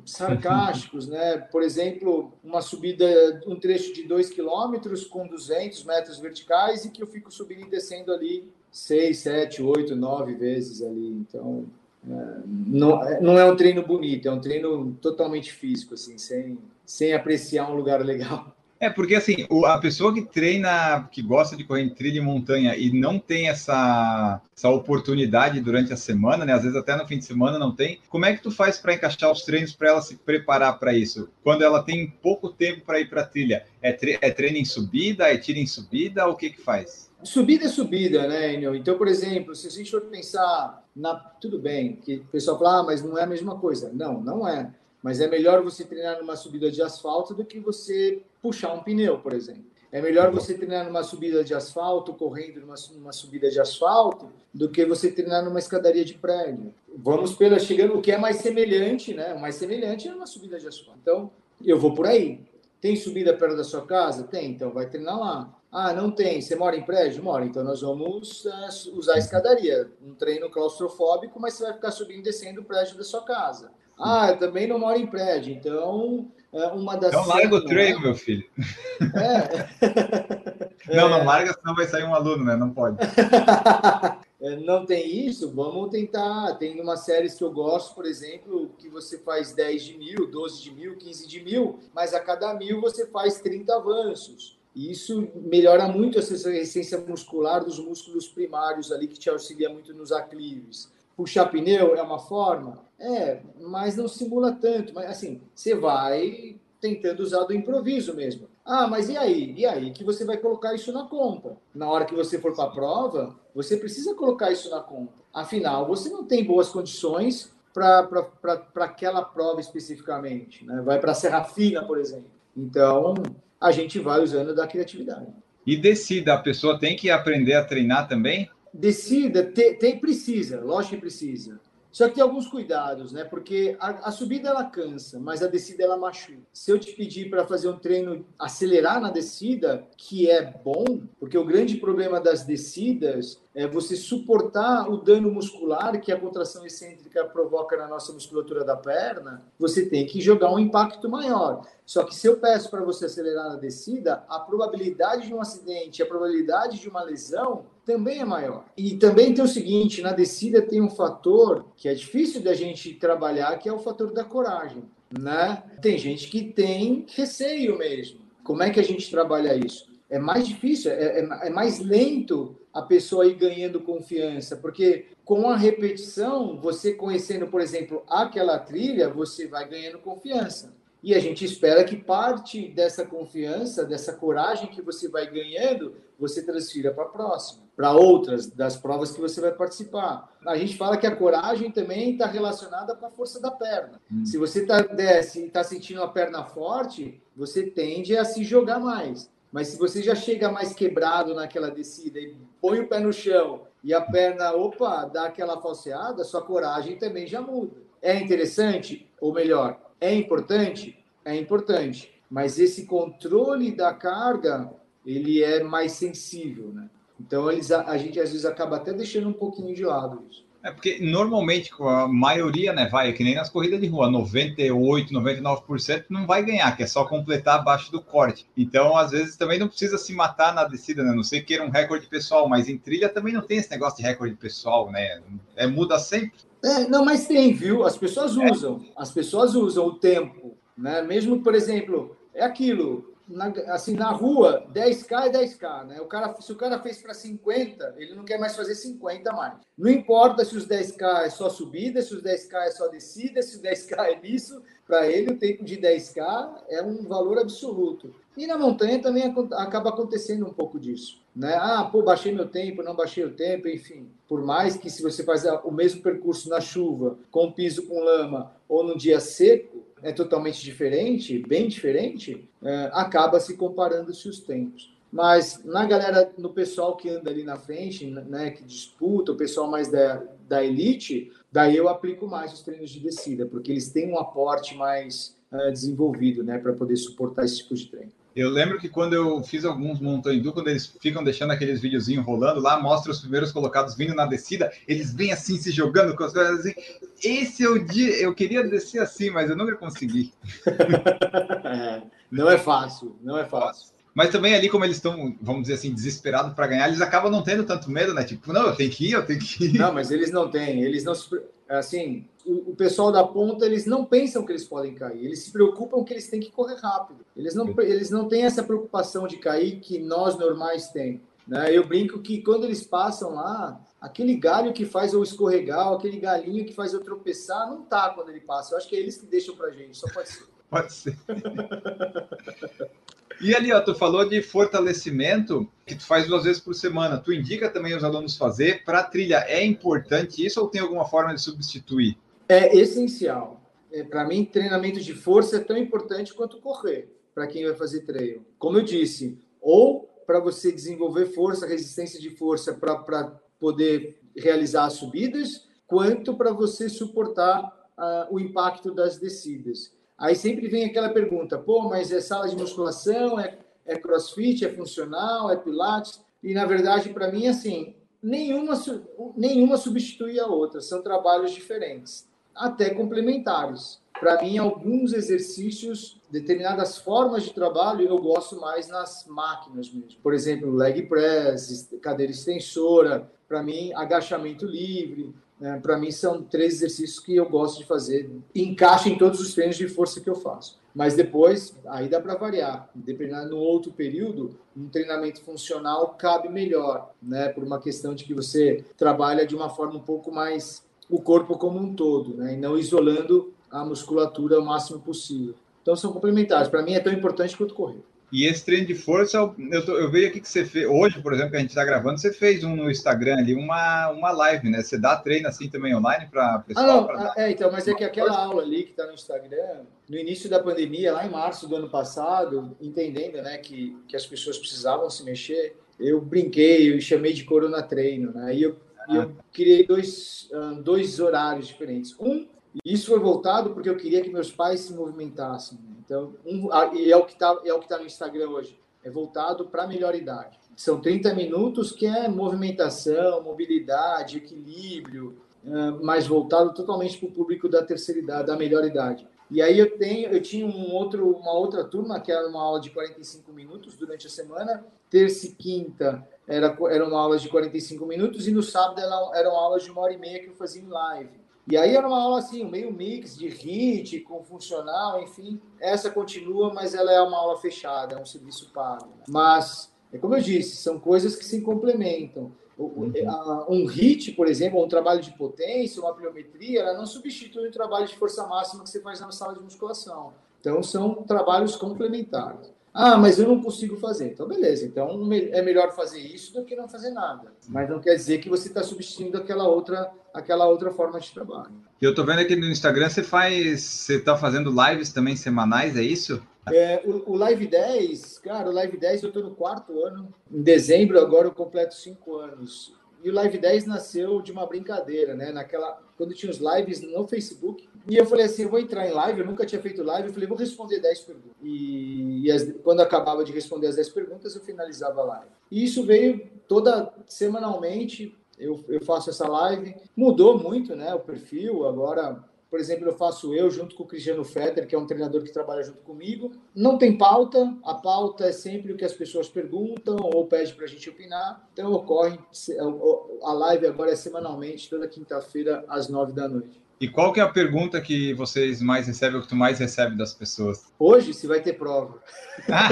sarcásticos, né? Por exemplo, uma subida, um trecho de 2 km com 200 metros verticais e que eu fico subindo e descendo ali 6, 7, 8, 9 vezes ali. Então, é, não, não é um treino bonito, é um treino totalmente físico, assim, sem, sem apreciar um lugar legal. É, porque assim, a pessoa que treina, que gosta de correr em trilha e montanha e não tem essa, essa oportunidade durante a semana, né? Às vezes até no fim de semana não tem. Como é que tu faz para encaixar os treinos para ela se preparar para isso? Quando ela tem pouco tempo para ir para trilha, é, tre é treino em subida, é tiro em subida, o que que faz? Subida é subida, né, Enio? Então, por exemplo, se a gente for pensar na. Tudo bem, que o pessoal fala, ah, mas não é a mesma coisa. Não, não é. Mas é melhor você treinar numa subida de asfalto do que você puxar um pneu, por exemplo. É melhor você treinar numa subida de asfalto, correndo numa, numa subida de asfalto, do que você treinar numa escadaria de prédio. Vamos pela chegando, o que é mais semelhante, né? O mais semelhante é uma subida de asfalto. Então, eu vou por aí. Tem subida perto da sua casa? Tem, então vai treinar lá. Ah, não tem. Você mora em prédio? Mora. Então nós vamos uh, usar a escadaria. Um treino claustrofóbico, mas você vai ficar subindo e descendo o prédio da sua casa. Ah, eu também não moro em prédio, então uma das. Então larga o treino, é? meu filho. É. não, não larga, senão vai sair um aluno, né? Não pode. É, não tem isso? Vamos tentar. Tem uma série que eu gosto, por exemplo, que você faz 10 de mil, 12 de mil, 15 de mil, mas a cada mil você faz 30 avanços. E isso melhora muito essa resistência muscular dos músculos primários ali, que te auxilia muito nos aclives. Puxar pneu é uma forma? É, mas não simula tanto. Mas assim, você vai tentando usar do improviso mesmo. Ah, mas e aí? E aí que você vai colocar isso na conta? Na hora que você for para a prova, você precisa colocar isso na conta. Afinal, você não tem boas condições para aquela prova especificamente. Né? Vai para a Serra Fina, por exemplo. Então, a gente vai usando da criatividade. E descida, a pessoa tem que aprender a treinar também? Descida, tem, tem precisa, lógico que precisa. Só que tem alguns cuidados, né? Porque a, a, subida ela cansa, mas a descida ela machuca. Se eu te pedir para fazer um treino acelerar na descida, que é bom, porque o grande problema das descidas é você suportar o dano muscular que a contração excêntrica provoca na nossa musculatura da perna, você tem que jogar um impacto maior. Só que se eu peço para você acelerar na descida, a probabilidade de um acidente, a probabilidade de uma lesão também é maior. E também tem o seguinte, na descida tem um fator que é difícil da gente trabalhar, que é o fator da coragem, né? Tem gente que tem receio mesmo. Como é que a gente trabalha isso? É mais difícil, é, é, é mais lento a pessoa ir ganhando confiança, porque com a repetição, você conhecendo, por exemplo, aquela trilha, você vai ganhando confiança. E a gente espera que parte dessa confiança, dessa coragem que você vai ganhando, você transfira para a próxima, para outras das provas que você vai participar. A gente fala que a coragem também está relacionada com a força da perna. Hum. Se você tá, desce e está sentindo a perna forte, você tende a se jogar mais. Mas se você já chega mais quebrado naquela descida e põe o pé no chão e a perna, opa, dá aquela falseada, sua coragem também já muda. É interessante, ou melhor, é importante? É importante. Mas esse controle da carga, ele é mais sensível, né? Então, eles, a, a gente às vezes acaba até deixando um pouquinho de lado isso. É porque normalmente a maioria, né, vai, que nem nas corridas de rua, 98, 99% não vai ganhar, que é só completar abaixo do corte. Então, às vezes também não precisa se matar na descida, né? Não sei que era um recorde pessoal, mas em trilha também não tem esse negócio de recorde pessoal, né? É muda sempre. É, não, mas tem, viu? As pessoas usam, é. as pessoas usam o tempo, né? Mesmo, por exemplo, é aquilo, na, assim, na rua, 10K é 10K, né? O cara, se o cara fez para 50, ele não quer mais fazer 50 mais. Não importa se os 10K é só subida, se os 10K é só descida, se os 10K é isso, para ele o tempo de 10K é um valor absoluto. E na montanha também acaba acontecendo um pouco disso. Né? Ah, pô, baixei meu tempo, não baixei o tempo, enfim. Por mais que se você faz o mesmo percurso na chuva, com piso com lama ou no dia seco, é totalmente diferente, bem diferente, é, acaba se comparando-se os tempos. Mas na galera, no pessoal que anda ali na frente, né, que disputa, o pessoal mais da, da elite, daí eu aplico mais os treinos de descida, porque eles têm um aporte mais uh, desenvolvido, né, para poder suportar esse tipo de treino. Eu lembro que quando eu fiz alguns montanha quando eles ficam deixando aqueles videozinhos rolando lá, mostra os primeiros colocados vindo na descida, eles vêm assim se jogando com as coisas assim. Esse é o dia, eu queria descer assim, mas eu nunca consegui. não é fácil, não é fácil. Mas também ali, como eles estão, vamos dizer assim, desesperados para ganhar, eles acabam não tendo tanto medo, né? Tipo, não, eu tenho que ir, eu tenho que ir. Não, mas eles não têm, eles não se assim, o, o, pessoal da ponta, eles não pensam que eles podem cair, eles se preocupam que eles têm que correr rápido. Eles não, eles não têm essa preocupação de cair que nós normais temos. Né? Eu brinco que quando eles passam lá, aquele galho que faz eu escorregar, aquele galinho que faz eu tropeçar, não tá quando ele passa. Eu acho que é eles que deixam pra gente, só pode ser. Pode ser. E ali, ó, tu falou de fortalecimento que tu faz duas vezes por semana. Tu indica também os alunos fazer para trilha. É importante isso ou tem alguma forma de substituir? É essencial. É, para mim, treinamento de força é tão importante quanto correr para quem vai fazer treino. Como eu disse, ou para você desenvolver força, resistência de força para poder realizar as subidas, quanto para você suportar uh, o impacto das descidas. Aí sempre vem aquela pergunta: pô, mas é sala de musculação, é, é crossfit, é funcional, é pilates? E na verdade, para mim, assim, nenhuma, nenhuma substitui a outra, são trabalhos diferentes, até complementares. Para mim, alguns exercícios, determinadas formas de trabalho, eu gosto mais nas máquinas mesmo. Por exemplo, leg press, cadeira extensora, para mim, agachamento livre, né, para mim são três exercícios que eu gosto de fazer, encaixa em todos os treinos de força que eu faço. Mas depois, aí dá para variar. Dependendo no outro período, um treinamento funcional cabe melhor, né? Por uma questão de que você trabalha de uma forma um pouco mais o corpo como um todo, né? E não isolando a musculatura o máximo possível. Então são complementares. Para mim é tão importante quanto correr. E esse treino de força, eu, tô, eu vejo aqui que você fez, hoje, por exemplo, que a gente está gravando, você fez um no Instagram ali, uma, uma live, né? Você dá treino assim também online para pessoal? Ah, não, pra... é, então, mas é que aquela aula ali que está no Instagram, no início da pandemia, lá em março do ano passado, entendendo né, que, que as pessoas precisavam se mexer, eu brinquei, eu chamei de Corona Treino, né? E eu, ah. eu criei dois, dois horários diferentes. Um, isso foi voltado porque eu queria que meus pais se movimentassem. Então, um, e é o que está é o que tá no Instagram hoje. É voltado para a melhor idade. São 30 minutos que é movimentação, mobilidade, equilíbrio, uh, mas voltado totalmente para o público da terceira idade, da melhor idade. E aí eu tenho, eu tinha um outro, uma outra turma que era uma aula de 45 minutos durante a semana, terça e quinta era, eram aulas de 45 minutos e no sábado eram aulas de uma hora e meia que eu fazia em live. E aí era uma aula assim, meio mix de HIT com funcional, enfim. Essa continua, mas ela é uma aula fechada, é um serviço pago. Mas, é como eu disse, são coisas que se complementam. Uhum. Um HIT, por exemplo, um trabalho de potência, uma pliometria, ela não substitui o trabalho de força máxima que você faz na sala de musculação. Então, são trabalhos complementares. Ah, mas eu não consigo fazer. Então, beleza. Então, é melhor fazer isso do que não fazer nada. Mas não quer dizer que você está substituindo aquela outra, aquela outra forma de trabalho. Eu estou vendo aqui no Instagram, você faz, você está fazendo lives também semanais, é isso? É, o, o, Live 10, cara, o Live 10 eu estou no quarto ano. Em dezembro, agora eu completo cinco anos. E o Live 10 nasceu de uma brincadeira, né? Naquela, quando tinha os lives no Facebook. E eu falei assim, eu vou entrar em live, eu nunca tinha feito live, eu falei, vou responder 10 perguntas. E, e as, quando acabava de responder as 10 perguntas, eu finalizava a live. E isso veio toda semanalmente, eu, eu faço essa live. Mudou muito, né? O perfil, agora por exemplo, eu faço eu junto com o Cristiano Fetter, que é um treinador que trabalha junto comigo. Não tem pauta, a pauta é sempre o que as pessoas perguntam ou pedem para a gente opinar. Então ocorre, a live agora é semanalmente, toda quinta-feira, às nove da noite. E qual que é a pergunta que vocês mais recebem, ou que tu mais recebe das pessoas? Hoje, se vai ter prova. Ah.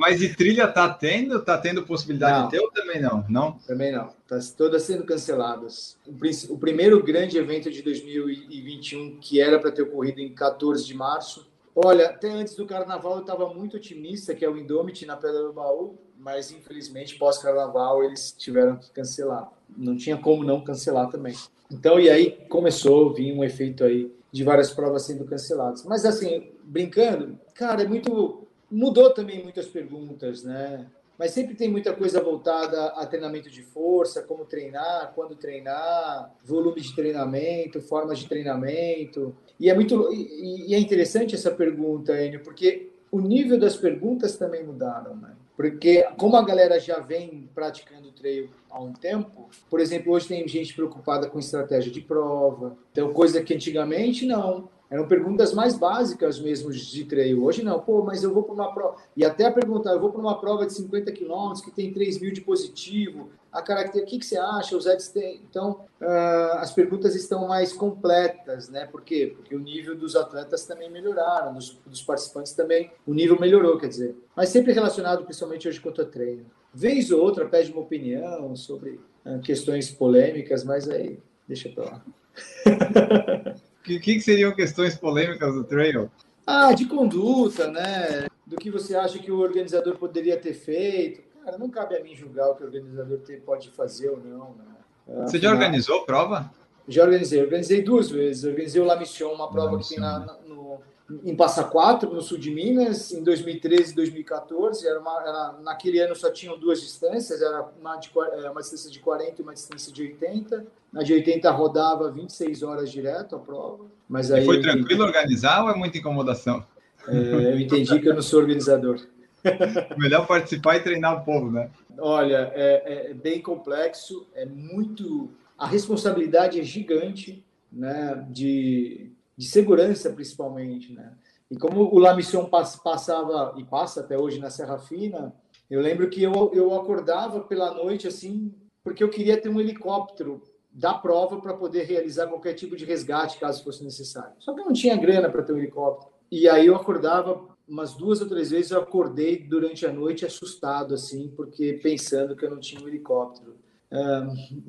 Mas de trilha tá tendo? Tá tendo possibilidade não. de ter ou também não? Não? Também não. Tá todas sendo canceladas. O, o primeiro grande evento de 2021, que era para ter ocorrido em 14 de março, Olha, até antes do carnaval eu estava muito otimista, que é o Indomit na Pedra do Baú, mas infelizmente pós-carnaval eles tiveram que cancelar. Não tinha como não cancelar também. Então, e aí começou a vir um efeito aí de várias provas sendo canceladas. Mas assim, brincando, cara, é muito. Mudou também muitas perguntas, né? Mas sempre tem muita coisa voltada a treinamento de força, como treinar, quando treinar, volume de treinamento, formas de treinamento. E é muito e, é interessante essa pergunta, Enio, porque o nível das perguntas também mudaram, né? Porque como a galera já vem praticando trail há um tempo, por exemplo, hoje tem gente preocupada com estratégia de prova, então coisa que antigamente não. Eram perguntas mais básicas mesmo de trail. Hoje não, pô, mas eu vou para uma prova. E até a perguntar, eu vou para uma prova de 50 quilômetros que tem 3 mil de positivo. A característica, o que, que você acha? Os ads têm. Então, uh, as perguntas estão mais completas, né? Por quê? Porque o nível dos atletas também melhoraram, dos, dos participantes também, o nível melhorou, quer dizer. Mas sempre relacionado, principalmente hoje quanto a treino. Vez ou outra pede uma opinião sobre uh, questões polêmicas, mas aí deixa para lá. que, que seriam questões polêmicas do trail? Ah, de conduta, né? Do que você acha que o organizador poderia ter feito. Cara, não cabe a mim julgar o que o organizador pode fazer ou não. Né? Você já organizou prova? Já organizei. Organizei duas vezes. Organizei o La Mission, uma prova La que tem na, no, em Passa Quatro, no sul de Minas, em 2013 e 2014. Era uma, era, naquele ano só tinham duas distâncias, era uma, de, é, uma distância de 40 e uma distância de 80. Na de 80 rodava 26 horas direto a prova. Mas aí e foi tranquilo entendi... organizar ou é muita incomodação? É, eu entendi que eu não sou organizador. Melhor participar e treinar o povo, né? Olha, é, é bem complexo, é muito. A responsabilidade é gigante, né? De de segurança principalmente, né? E como o La Mission passava e passa até hoje na Serra Fina, eu lembro que eu, eu acordava pela noite assim, porque eu queria ter um helicóptero da prova para poder realizar qualquer tipo de resgate caso fosse necessário. Só que eu não tinha grana para ter um helicóptero. E aí eu acordava umas duas ou três vezes eu acordei durante a noite assustado assim, porque pensando que eu não tinha um helicóptero.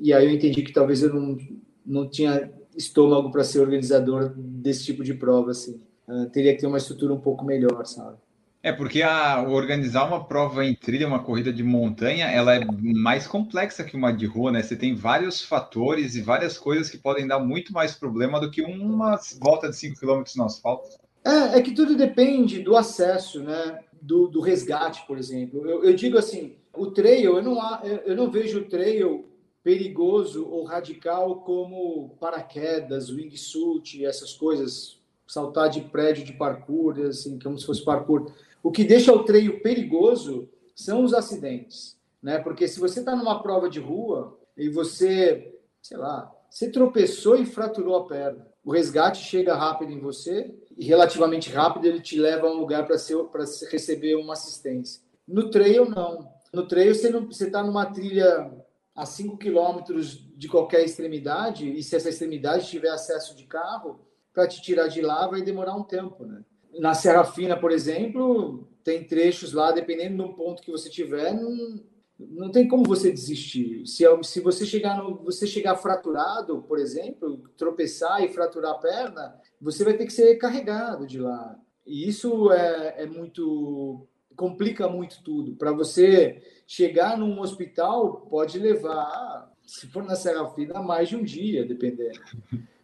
E aí eu entendi que talvez eu não não tinha estômago para ser organizador desse tipo de prova assim. Uh, teria que ter uma estrutura um pouco melhor, sabe? É porque a, organizar uma prova em trilha, uma corrida de montanha, ela é mais complexa que uma de rua, né? Você tem vários fatores e várias coisas que podem dar muito mais problema do que uma volta de 5 km no asfalto. É, é que tudo depende do acesso, né? Do, do resgate, por exemplo. Eu, eu, digo assim, o trail, eu não, eu não vejo o trail perigoso ou radical como paraquedas, wingsuit, essas coisas, saltar de prédio de parkour, assim, como se fosse parkour. O que deixa o treino perigoso são os acidentes, né? Porque se você está numa prova de rua e você, sei lá, você tropeçou e fraturou a perna, o resgate chega rápido em você e relativamente rápido ele te leva a um lugar para para receber uma assistência. No trail não. No trail você está numa trilha a 5 quilômetros de qualquer extremidade e se essa extremidade tiver acesso de carro para te tirar de lá vai demorar um tempo, né? Na Serra Fina, por exemplo, tem trechos lá, dependendo do ponto que você tiver, não, não tem como você desistir. Se, se você chegar no, você chegar fraturado, por exemplo, tropeçar e fraturar a perna, você vai ter que ser carregado de lá. E isso é, é muito complica muito tudo. Para você chegar num hospital, pode levar, se for na Serra Fina, mais de um dia, dependendo.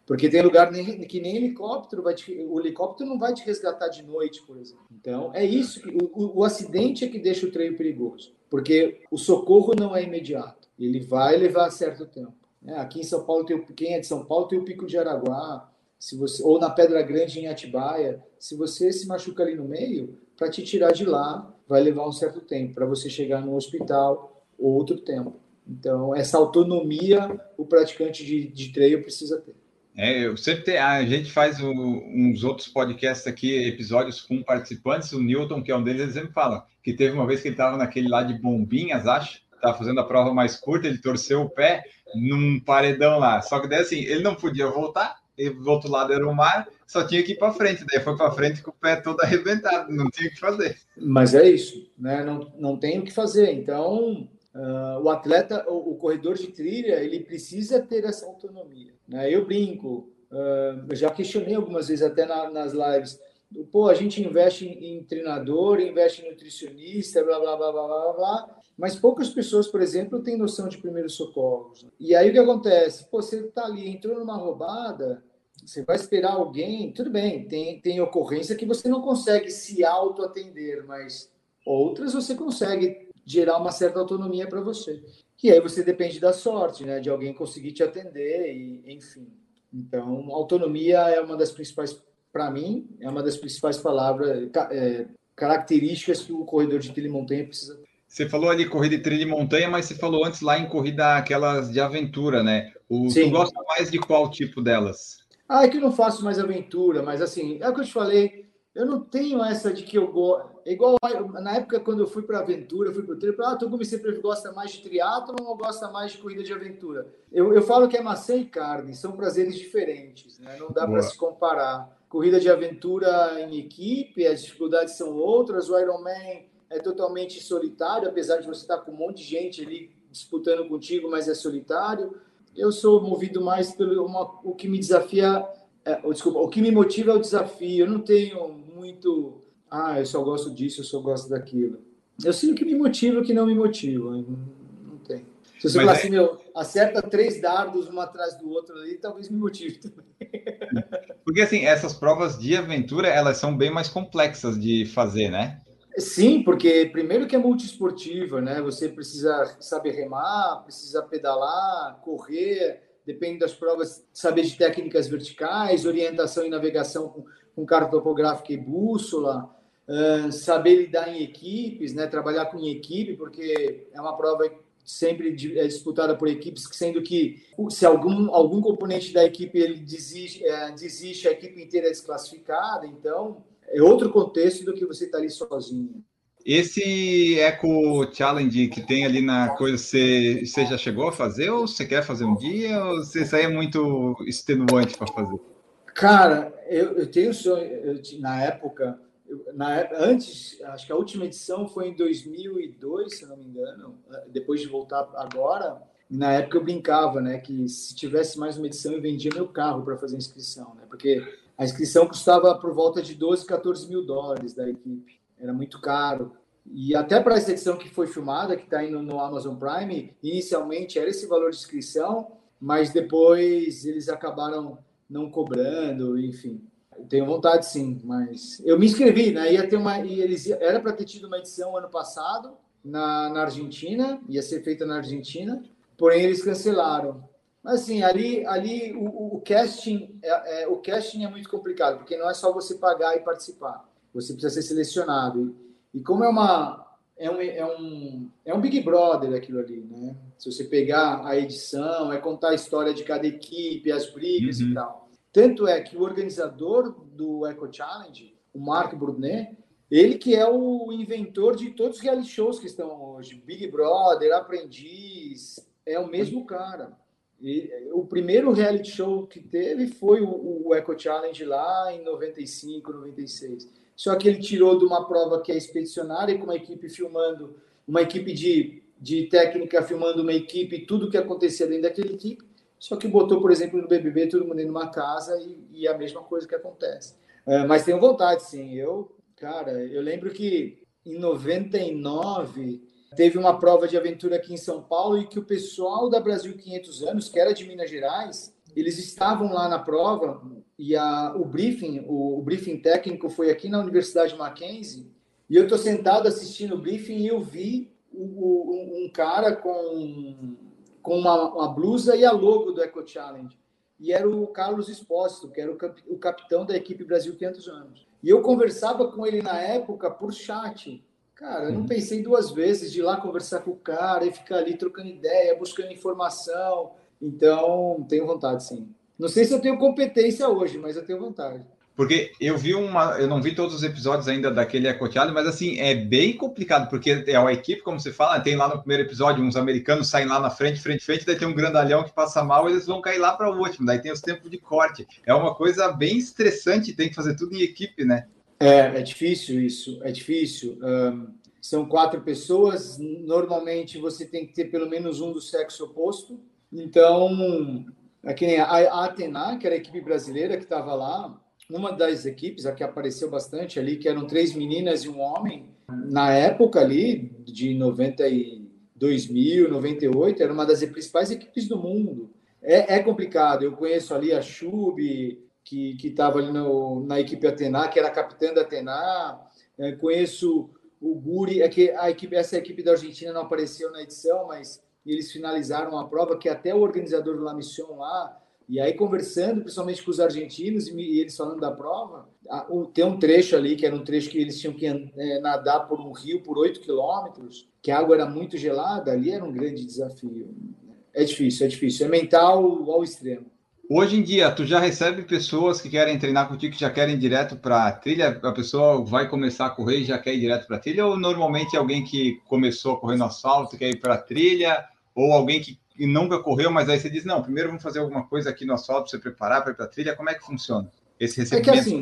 Porque tem lugar que nem helicóptero vai te, o helicóptero não vai te resgatar de noite, por exemplo. Então, é isso que o, o acidente é que deixa o treino perigoso, porque o socorro não é imediato. Ele vai levar certo tempo. É, aqui em São Paulo tem quem é de São Paulo tem o Pico de Araguá, se você ou na Pedra Grande em Atibaia, se você se machuca ali no meio, para te tirar de lá vai levar um certo tempo para você chegar no hospital outro tempo. Então, essa autonomia o praticante de, de treino precisa ter. É, eu sempre a gente faz o, uns outros podcasts aqui, episódios com participantes. O Newton, que é um deles, ele sempre fala que teve uma vez que ele estava naquele lá de bombinhas, acho, estava fazendo a prova mais curta, ele torceu o pé num paredão lá. Só que daí assim, ele não podia voltar, e do outro lado era o mar, só tinha que ir para frente. Daí foi para frente com o pé todo arrebentado, não tinha o que fazer. Mas é isso, né? Não, não tem o que fazer. Então, Uh, o atleta, o, o, corredor de trilha, ele precisa ter essa autonomia. Né? Eu brinco, uh, eu já questionei algumas vezes até na, nas lives. Pô, a gente investe em, em, treinador, investe em nutricionista, blá, blá, blá, blá, blá, blá, mas poucas pessoas, por exemplo, têm noção de primeiros socorros. E aí o que acontece? Pô, você está ali, entrou numa roubada, você vai esperar alguém, tudo bem, tem, tem ocorrência que você não consegue se auto-atender, mas outras você consegue gerar uma certa autonomia para você. E aí você depende da sorte, né? De alguém conseguir te atender e, enfim. Então, autonomia é uma das principais, para mim, é uma das principais palavras, é, características que o corredor de trilha e montanha precisa. Você falou ali corrida de trilha e montanha, mas você falou antes lá em corrida aquelas de aventura, né? O, Sim. Tu gosta mais de qual tipo delas? Ah, é que eu não faço mais aventura, mas assim, é o que eu te falei, eu não tenho essa de que eu gosto. É igual na época quando eu fui para aventura, fui para o treino, ah, Togumi sempre gosta mais de triatlo ou gosta mais de corrida de aventura? Eu, eu falo que é maçã e carne, são prazeres diferentes, né? não dá para se comparar. Corrida de aventura em equipe, as dificuldades são outras, o Ironman é totalmente solitário, apesar de você estar com um monte de gente ali disputando contigo, mas é solitário. Eu sou movido mais pelo uma, o que me desafia, é, desculpa, o que me motiva é o desafio. Eu não tenho muito, ah, eu só gosto disso, eu só gosto daquilo. Eu sei o que me motiva e o que não me motiva. Não tem. Se você falar é... assim, meu, acerta três dardos um atrás do outro ali, talvez me motive também. Porque assim, essas provas de aventura, elas são bem mais complexas de fazer, né? Sim, porque primeiro que é multiesportiva, né? Você precisa saber remar, precisa pedalar, correr, depende das provas, saber de técnicas verticais, orientação e navegação com com carta topográfica e bússola, uh, saber lidar em equipes, né, trabalhar com equipe, porque é uma prova sempre é disputada por equipes, sendo que se algum, algum componente da equipe ele desiste, é, desiste, a equipe inteira é desclassificada, então é outro contexto do que você estar tá ali sozinho. Esse Eco Challenge que tem ali na coisa, você, você já chegou a fazer ou você quer fazer um dia ou você, isso aí é muito extenuante para fazer? Cara, eu, eu tenho sonho, eu, na época, eu, na, antes, acho que a última edição foi em 2002, se não me engano, depois de voltar agora, na época eu brincava, né, que se tivesse mais uma edição eu vendia meu carro para fazer inscrição, né, porque a inscrição custava por volta de 12, 14 mil dólares da equipe, era muito caro. E até para essa edição que foi filmada, que está indo no Amazon Prime, inicialmente era esse valor de inscrição, mas depois eles acabaram não cobrando, enfim. Tenho vontade sim, mas eu me inscrevi, né? Ia ter uma, eles era para ter tido uma edição ano passado na, na Argentina, ia ser feita na Argentina, porém eles cancelaram. Mas assim, ali, ali o, o casting, é, é, o casting é muito complicado, porque não é só você pagar e participar. Você precisa ser selecionado. E, e como é uma é um, é, um, é um Big Brother aquilo ali, né? Se você pegar a edição, é contar a história de cada equipe, as brigas uhum. e tal. Tanto é que o organizador do Eco Challenge, o Mark Brunet, ele que é o inventor de todos os reality shows que estão hoje, Big Brother, Aprendiz, é o mesmo cara. E, o primeiro reality show que teve foi o, o Eco Challenge lá em 95, 96. Só que ele tirou de uma prova que é expedicionária, com uma equipe filmando, uma equipe de, de técnica filmando uma equipe, tudo que acontecia dentro daquela equipe. Só que botou, por exemplo, no BBB, todo mundo em uma casa e, e a mesma coisa que acontece. É, mas tenho vontade, sim. Eu, cara, eu lembro que em 99 teve uma prova de aventura aqui em São Paulo e que o pessoal da Brasil 500 anos, que era de Minas Gerais, eles estavam lá na prova e a, o briefing, o, o, briefing técnico foi aqui na Universidade Mackenzie e eu estou sentado assistindo o briefing e eu vi o, o, um cara com, com uma, uma, blusa e a logo do Eco Challenge. E era o Carlos Espósito, que era o, cap, o capitão da equipe Brasil 500 anos. E eu conversava com ele na época por chat. Cara, eu não uhum. pensei duas vezes de ir lá conversar com o cara e ficar ali trocando ideia, buscando informação. Então, tenho vontade, sim. Não sei se eu tenho competência hoje, mas eu tenho vontade. Porque eu vi uma, eu não vi todos os episódios ainda daquele Ecoteado, mas assim, é bem complicado, porque é uma equipe, como você fala, tem lá no primeiro episódio uns americanos saem lá na frente, frente, frente, daí tem um grandalhão que passa mal, eles vão cair lá para o último, daí tem os tempos de corte. É uma coisa bem estressante, tem que fazer tudo em equipe, né? É, é difícil isso, é difícil. Um, são quatro pessoas, normalmente você tem que ter pelo menos um do sexo oposto, então, é que nem a, Atena, que era a equipe brasileira que estava lá, uma das equipes, a que apareceu bastante ali, que eram três meninas e um homem, na época ali, de 92 mil, 98, era uma das principais equipes do mundo. É, é complicado, eu conheço ali a Chub, que estava ali no, na equipe Atena, que era capitã da Atena, é, conheço o Guri, é que a equipe, essa equipe da Argentina não apareceu na edição, mas e eles finalizaram a prova, que até o organizador do La Mission lá, e aí conversando, principalmente com os argentinos, e eles falando da prova, tem um trecho ali, que era um trecho que eles tinham que é, nadar por um rio por 8 quilômetros, que a água era muito gelada, ali era um grande desafio. É difícil, é difícil, é mental ao extremo. Hoje em dia, tu já recebe pessoas que querem treinar contigo, que já querem ir direto para a trilha? A pessoa vai começar a correr e já quer ir direto para a trilha? Ou normalmente é alguém que começou a correr no asfalto, quer ir para a trilha? ou alguém que, nunca correu, mas aí você diz, não, primeiro vamos fazer alguma coisa aqui no asfalto para você preparar para ir para a trilha, como é que funciona esse recebimento? É que assim,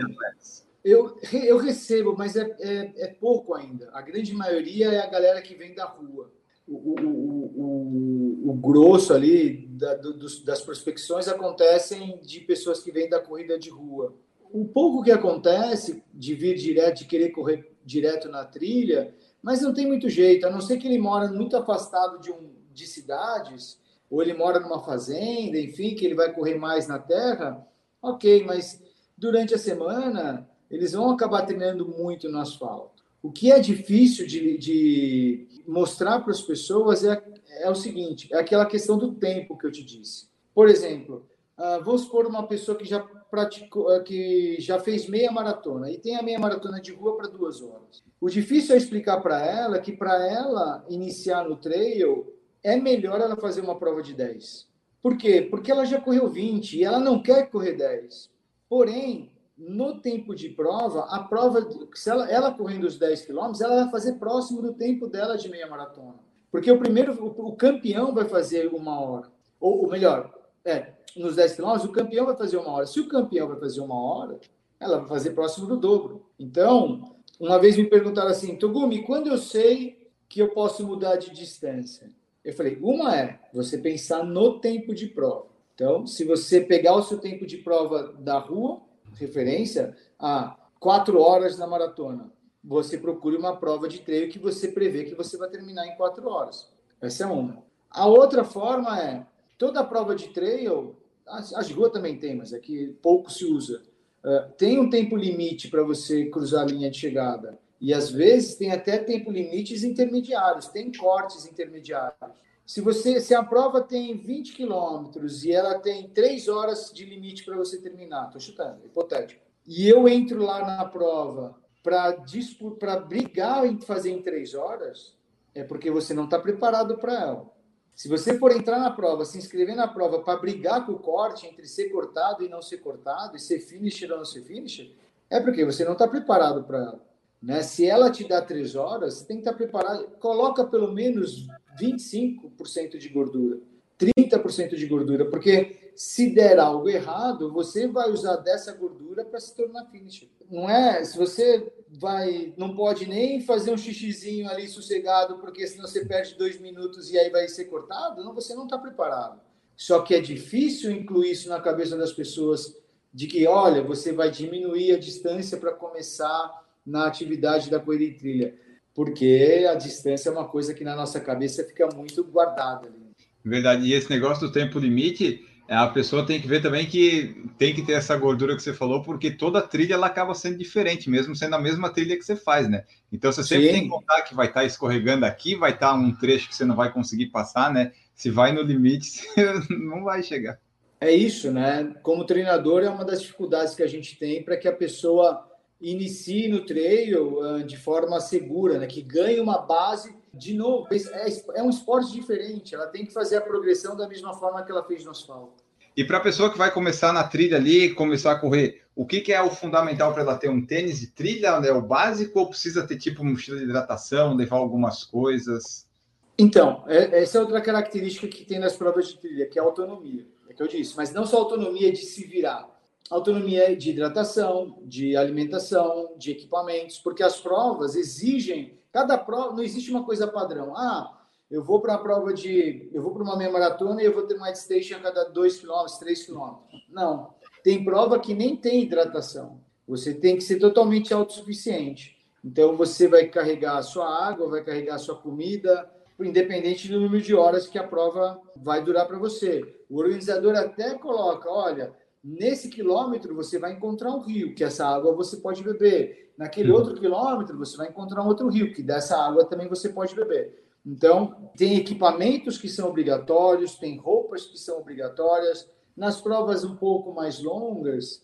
eu, eu recebo, mas é, é, é, pouco ainda. A grande maioria é a galera que vem da rua. O, o, o, o grosso ali da, do, das prospecções acontecem de pessoas que vêm da corrida de rua. O pouco que acontece de vir direto, de querer correr direto na trilha, mas não tem muito jeito, a não ser que ele mora muito afastado de um, de cidades, ou ele mora numa fazenda, enfim, que ele vai correr mais na terra, ok, mas durante a semana eles vão acabar treinando muito no asfalto. O que é difícil de, de mostrar para as pessoas é, é, o seguinte: é aquela questão do tempo que eu te disse. Por exemplo, uh, vamos supor uma pessoa que já praticou, uh, que já fez meia maratona e tem a meia maratona de rua para duas horas. O difícil é explicar para ela que para ela iniciar no trail é melhor ela fazer uma prova de 10. Por quê? Porque ela já correu 20 e ela não quer correr 10. Porém, no tempo de prova, a prova, se ela, ela correndo os 10 quilômetros, ela vai fazer próximo do tempo dela de meia maratona. Porque o primeiro, o, campeão vai fazer uma hora. Ou, ou melhor, é, nos 10 quilômetros, o campeão vai fazer uma hora. Se o campeão vai fazer uma hora, ela vai fazer próximo do dobro. Então, uma vez me perguntaram assim, Togumi, quando eu sei que eu posso mudar de distância? Eu falei, uma é você pensar no tempo de prova. Então, se você pegar o seu tempo de prova da rua, referência a quatro horas na maratona, você procure uma prova de treino que você prevê que você vai terminar em quatro horas. Essa é uma. A outra forma é toda prova de trail, as, ruas também tem, mas aqui pouco se usa. Uh, tem um tempo limite para você cruzar a linha de chegada. E às vezes tem até tempo limites intermediários, tem cortes intermediários. Se você, se a prova tem 20 quilômetros e ela tem 3 horas de limite para você terminar, estou chutando, hipotético. E eu entro lá na prova para brigar em fazer em 3 horas, é porque você não está preparado para ela. Se você for entrar na prova, se inscrever na prova para brigar com o corte entre ser cortado e não ser cortado, e ser finisher ou não ser finisher, é porque você não está preparado para ela. Né? Se ela te dá três horas, você tem que estar tá preparado. Coloca pelo menos 25% de gordura, 30% de gordura, porque se der algo errado, você vai usar dessa gordura para se tornar finisher. Não é? Se você vai, não pode nem fazer um xixizinho ali sossegado, porque senão você perde dois minutos e aí vai ser cortado, não, você não está preparado. Só que é difícil incluir isso na cabeça das pessoas de que, olha, você vai diminuir a distância para começar na atividade da corrida em trilha porque a distância é uma coisa que na nossa cabeça fica muito guardada. Verdade. E esse negócio do tempo limite, a pessoa tem que ver também que tem que ter essa gordura que você falou, porque toda trilha ela acaba sendo diferente, mesmo sendo a mesma trilha que você faz, né? Então você sempre Sim. tem que contar que vai estar escorregando aqui, vai estar um trecho que você não vai conseguir passar, né? Se vai no limite, você não vai chegar. É isso, né? Como treinador, é uma das dificuldades que a gente tem para que a pessoa inicie no trail uh, de forma segura, né? que ganhe uma base. De novo, é, é um esporte diferente, ela tem que fazer a progressão da mesma forma que ela fez no asfalto. E para a pessoa que vai começar na trilha ali, começar a correr, o que, que é o fundamental para ela ter um tênis de trilha? É o básico ou precisa ter tipo mochila de hidratação, levar algumas coisas? Então, é, essa é outra característica que tem nas provas de trilha, que é a autonomia. É que eu disse, mas não só autonomia de se virar, autonomia de hidratação, de alimentação, de equipamentos, porque as provas exigem, cada prova, não existe uma coisa padrão. Ah, eu vou para uma prova de, eu vou para uma meia maratona e eu vou ter uma station a cada 2 km, 3 km. Não, tem prova que nem tem hidratação. Você tem que ser totalmente autossuficiente. Então você vai carregar a sua água, vai carregar a sua comida, independente do número de horas que a prova vai durar para você. O organizador até coloca, olha, Nesse quilômetro você vai encontrar um rio, que essa água você pode beber. Naquele uhum. outro quilômetro você vai encontrar um outro rio, que dessa água também você pode beber. Então, tem equipamentos que são obrigatórios, tem roupas que são obrigatórias. Nas provas um pouco mais longas,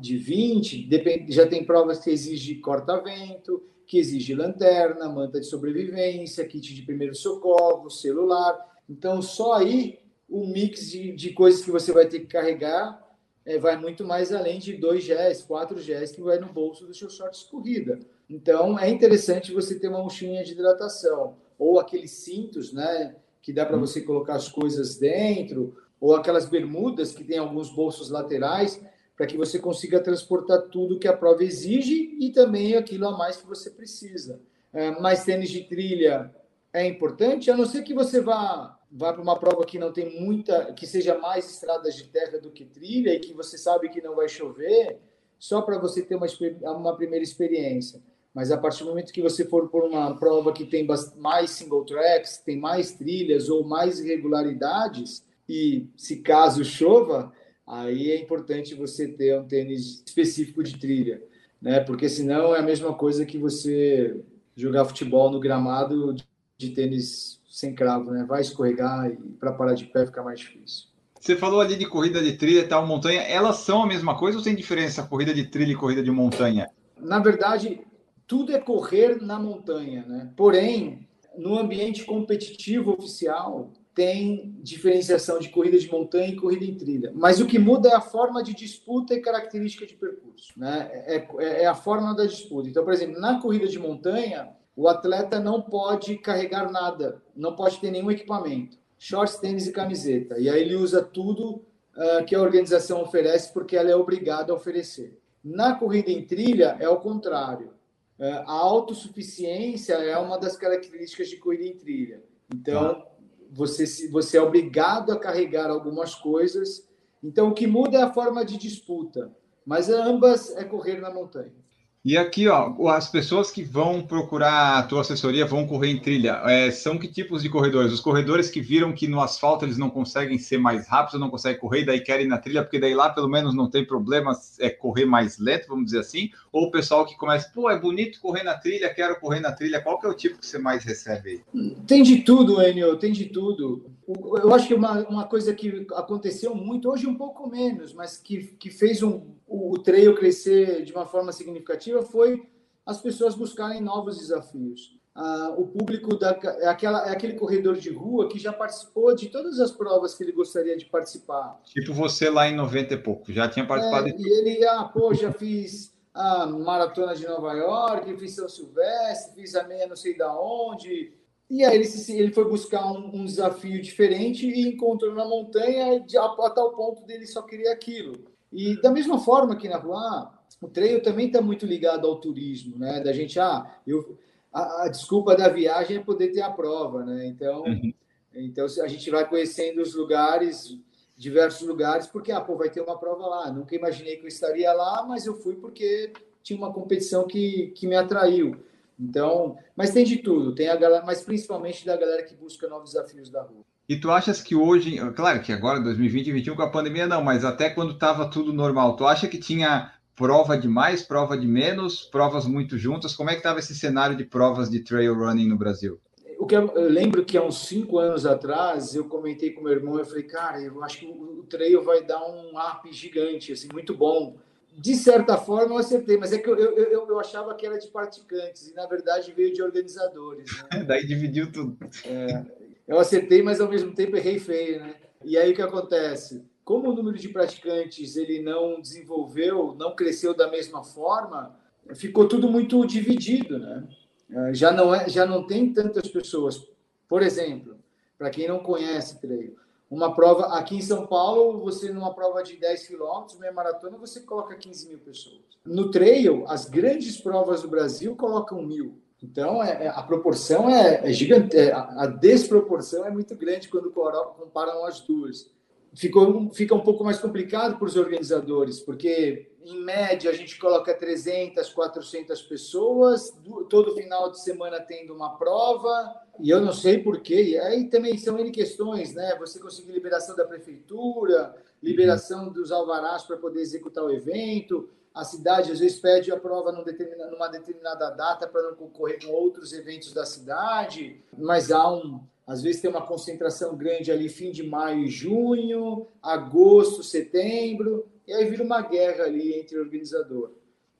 de 20, depende, já tem provas que exigem corta-vento, que exige lanterna, manta de sobrevivência, kit de primeiro socorro, celular. Então, só aí o mix de, de coisas que você vai ter que carregar é, vai muito mais além de dois Gs, quatro Gs que vai no bolso do seu shorts corrida. Então, é interessante você ter uma mochilinha de hidratação, ou aqueles cintos, né, que dá para você colocar as coisas dentro, ou aquelas bermudas que tem alguns bolsos laterais, para que você consiga transportar tudo que a prova exige e também aquilo a mais que você precisa. É, mais tênis de trilha é importante, a não ser que você vá vai para uma prova que não tem muita, que seja mais estradas de terra do que trilha e que você sabe que não vai chover, só para você ter uma, uma primeira experiência. Mas a partir do momento que você for por uma prova que tem mais single tracks, tem mais trilhas ou mais irregularidades, e se caso chova, aí é importante você ter um tênis específico de trilha, né? Porque senão é a mesma coisa que você jogar futebol no gramado de tênis sem cravo, né? Vai escorregar e para parar de pé fica mais difícil. Você falou ali de corrida de trilha e tal, montanha. Elas são a mesma coisa ou tem diferença corrida de trilha e corrida de montanha? Na verdade, tudo é correr na montanha, né? Porém, no ambiente competitivo oficial, tem diferenciação de corrida de montanha e corrida em trilha. Mas o que muda é a forma de disputa e característica de percurso. Né? É, é, é a forma da disputa. Então, por exemplo, na corrida de montanha, o atleta não pode carregar nada, não pode ter nenhum equipamento. Shorts, tênis e camiseta. E aí ele usa tudo uh, que a organização oferece porque ela é obrigada a oferecer. Na corrida em trilha, é o contrário. Uh, a autossuficiência é uma das características de corrida em trilha. Então, você, você é obrigado a carregar algumas coisas. Então, o que muda é a forma de disputa, mas ambas é correr na montanha. E aqui, ó, as pessoas que vão procurar a tua assessoria vão correr em trilha. É, são que tipos de corredores? Os corredores que viram que no asfalto eles não conseguem ser mais rápidos, não conseguem correr, e daí querem ir na trilha, porque daí lá pelo menos não tem problema é correr mais lento, vamos dizer assim. Ou o pessoal que começa, pô, é bonito correr na trilha, quero correr na trilha. Qual que é o tipo que você mais recebe aí? Tem de tudo, Enio, tem de tudo. Eu acho que uma, uma coisa que aconteceu muito, hoje um pouco menos, mas que, que fez um, o, o trail crescer de uma forma significativa foi as pessoas buscarem novos desafios. Ah, o público da, é, aquela, é aquele corredor de rua que já participou de todas as provas que ele gostaria de participar. Tipo você lá em 90 e pouco, já tinha participado. É, de... E ele, ah, pô, já fiz a maratona de Nova York, fiz São Silvestre, fiz a meia não sei da onde, e aí ele, ele foi buscar um, um, desafio diferente e encontrou na montanha a, a, tal ponto dele só queria aquilo. E da mesma forma que na rua, o trail também está muito ligado ao turismo, né? Da gente, ah, eu, a, a, desculpa da viagem é poder ter a prova, né? Então, uhum. então a gente vai conhecendo os lugares, diversos lugares, porque, ah, pô, vai ter uma prova lá. Nunca imaginei que eu estaria lá, mas eu fui porque tinha uma competição que, que me atraiu. Então, mas tem de tudo, tem a galera, mas principalmente da galera que busca novos desafios da rua. E tu achas que hoje, claro que agora 2020 e 2021 com a pandemia não, mas até quando estava tudo normal, tu acha que tinha prova de mais, prova de menos, provas muito juntas? Como é que estava esse cenário de provas de trail running no Brasil? O que eu, eu, lembro que há uns cinco anos atrás eu comentei com meu irmão, eu falei, cara, eu acho que o, o trail vai dar um up gigante, assim, muito bom de certa forma eu acertei, mas é que eu, eu, eu, achava que era de praticantes e na verdade veio de organizadores. Né? Daí dividiu tudo. É, eu acertei, mas ao mesmo tempo errei feio, né? E aí o que acontece? Como o número de praticantes ele não desenvolveu, não cresceu da mesma forma, ficou tudo muito dividido, né? É, já não é, já não tem tantas pessoas. Por exemplo, para quem não conhece treino, uma prova aqui em São Paulo, você numa prova de 10 quilômetros, meia maratona, você coloca 15 mil pessoas. No trail, as grandes provas do Brasil colocam mil. Então, é, é a proporção é, é gigante, é, a desproporção é muito grande quando comparam as duas. Ficou, fica um pouco mais complicado para os organizadores, porque, em média, a gente coloca 300, 400 pessoas, todo final de semana tendo uma prova, e eu não sei porquê. E aí também são N questões, né? Você conseguir liberação da prefeitura, liberação dos alvarás para poder executar o evento. A cidade às vezes pede a prova numa determinada, numa determinada data para não concorrer com outros eventos da cidade, mas há um, às vezes tem uma concentração grande ali fim de maio e junho, agosto, setembro, e aí vira uma guerra ali entre o organizador.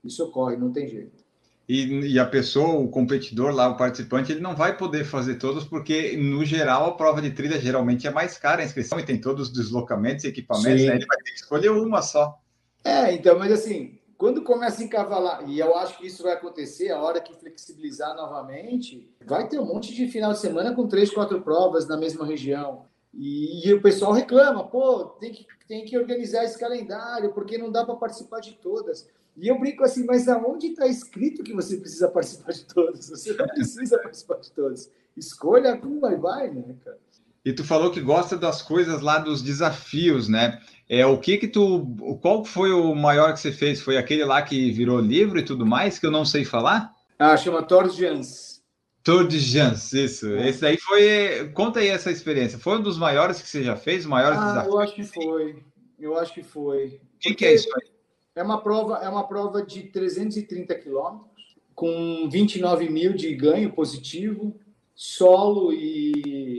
Isso ocorre, não tem jeito. E, e, a pessoa, o competidor lá, o participante, ele não vai poder fazer todos, porque, no geral, a prova de trilha geralmente é mais cara a inscrição e tem todos os deslocamentos e equipamentos, né? ele vai ter que escolher uma só. É, então, mas assim, quando começa a encavalar, e eu acho que isso vai acontecer a hora que flexibilizar novamente, vai ter um monte de final de semana com três, quatro provas na mesma região. E, e o pessoal reclama, pô, tem que, tem que organizar esse calendário, porque não dá para participar de todas. E eu brinco assim, mas aonde está escrito que você precisa participar de todos? Você não precisa participar de todos. Escolha uma e vai, né, cara? E tu falou que gosta das coisas lá dos desafios, né? É o que que tu, qual foi o maior que você fez? Foi aquele lá que virou livro e tudo mais que eu não sei falar? Ah, chama Tour de Jans. Tour de Jans, isso. É. Esse aí foi, conta aí essa experiência. Foi um dos maiores que você já fez, maiores ah, desafios? Eu acho que foi. Eu acho que foi. O que, que é isso aí? É uma prova, é uma prova de 330 quilômetros, com 29 mil de ganho positivo, solo e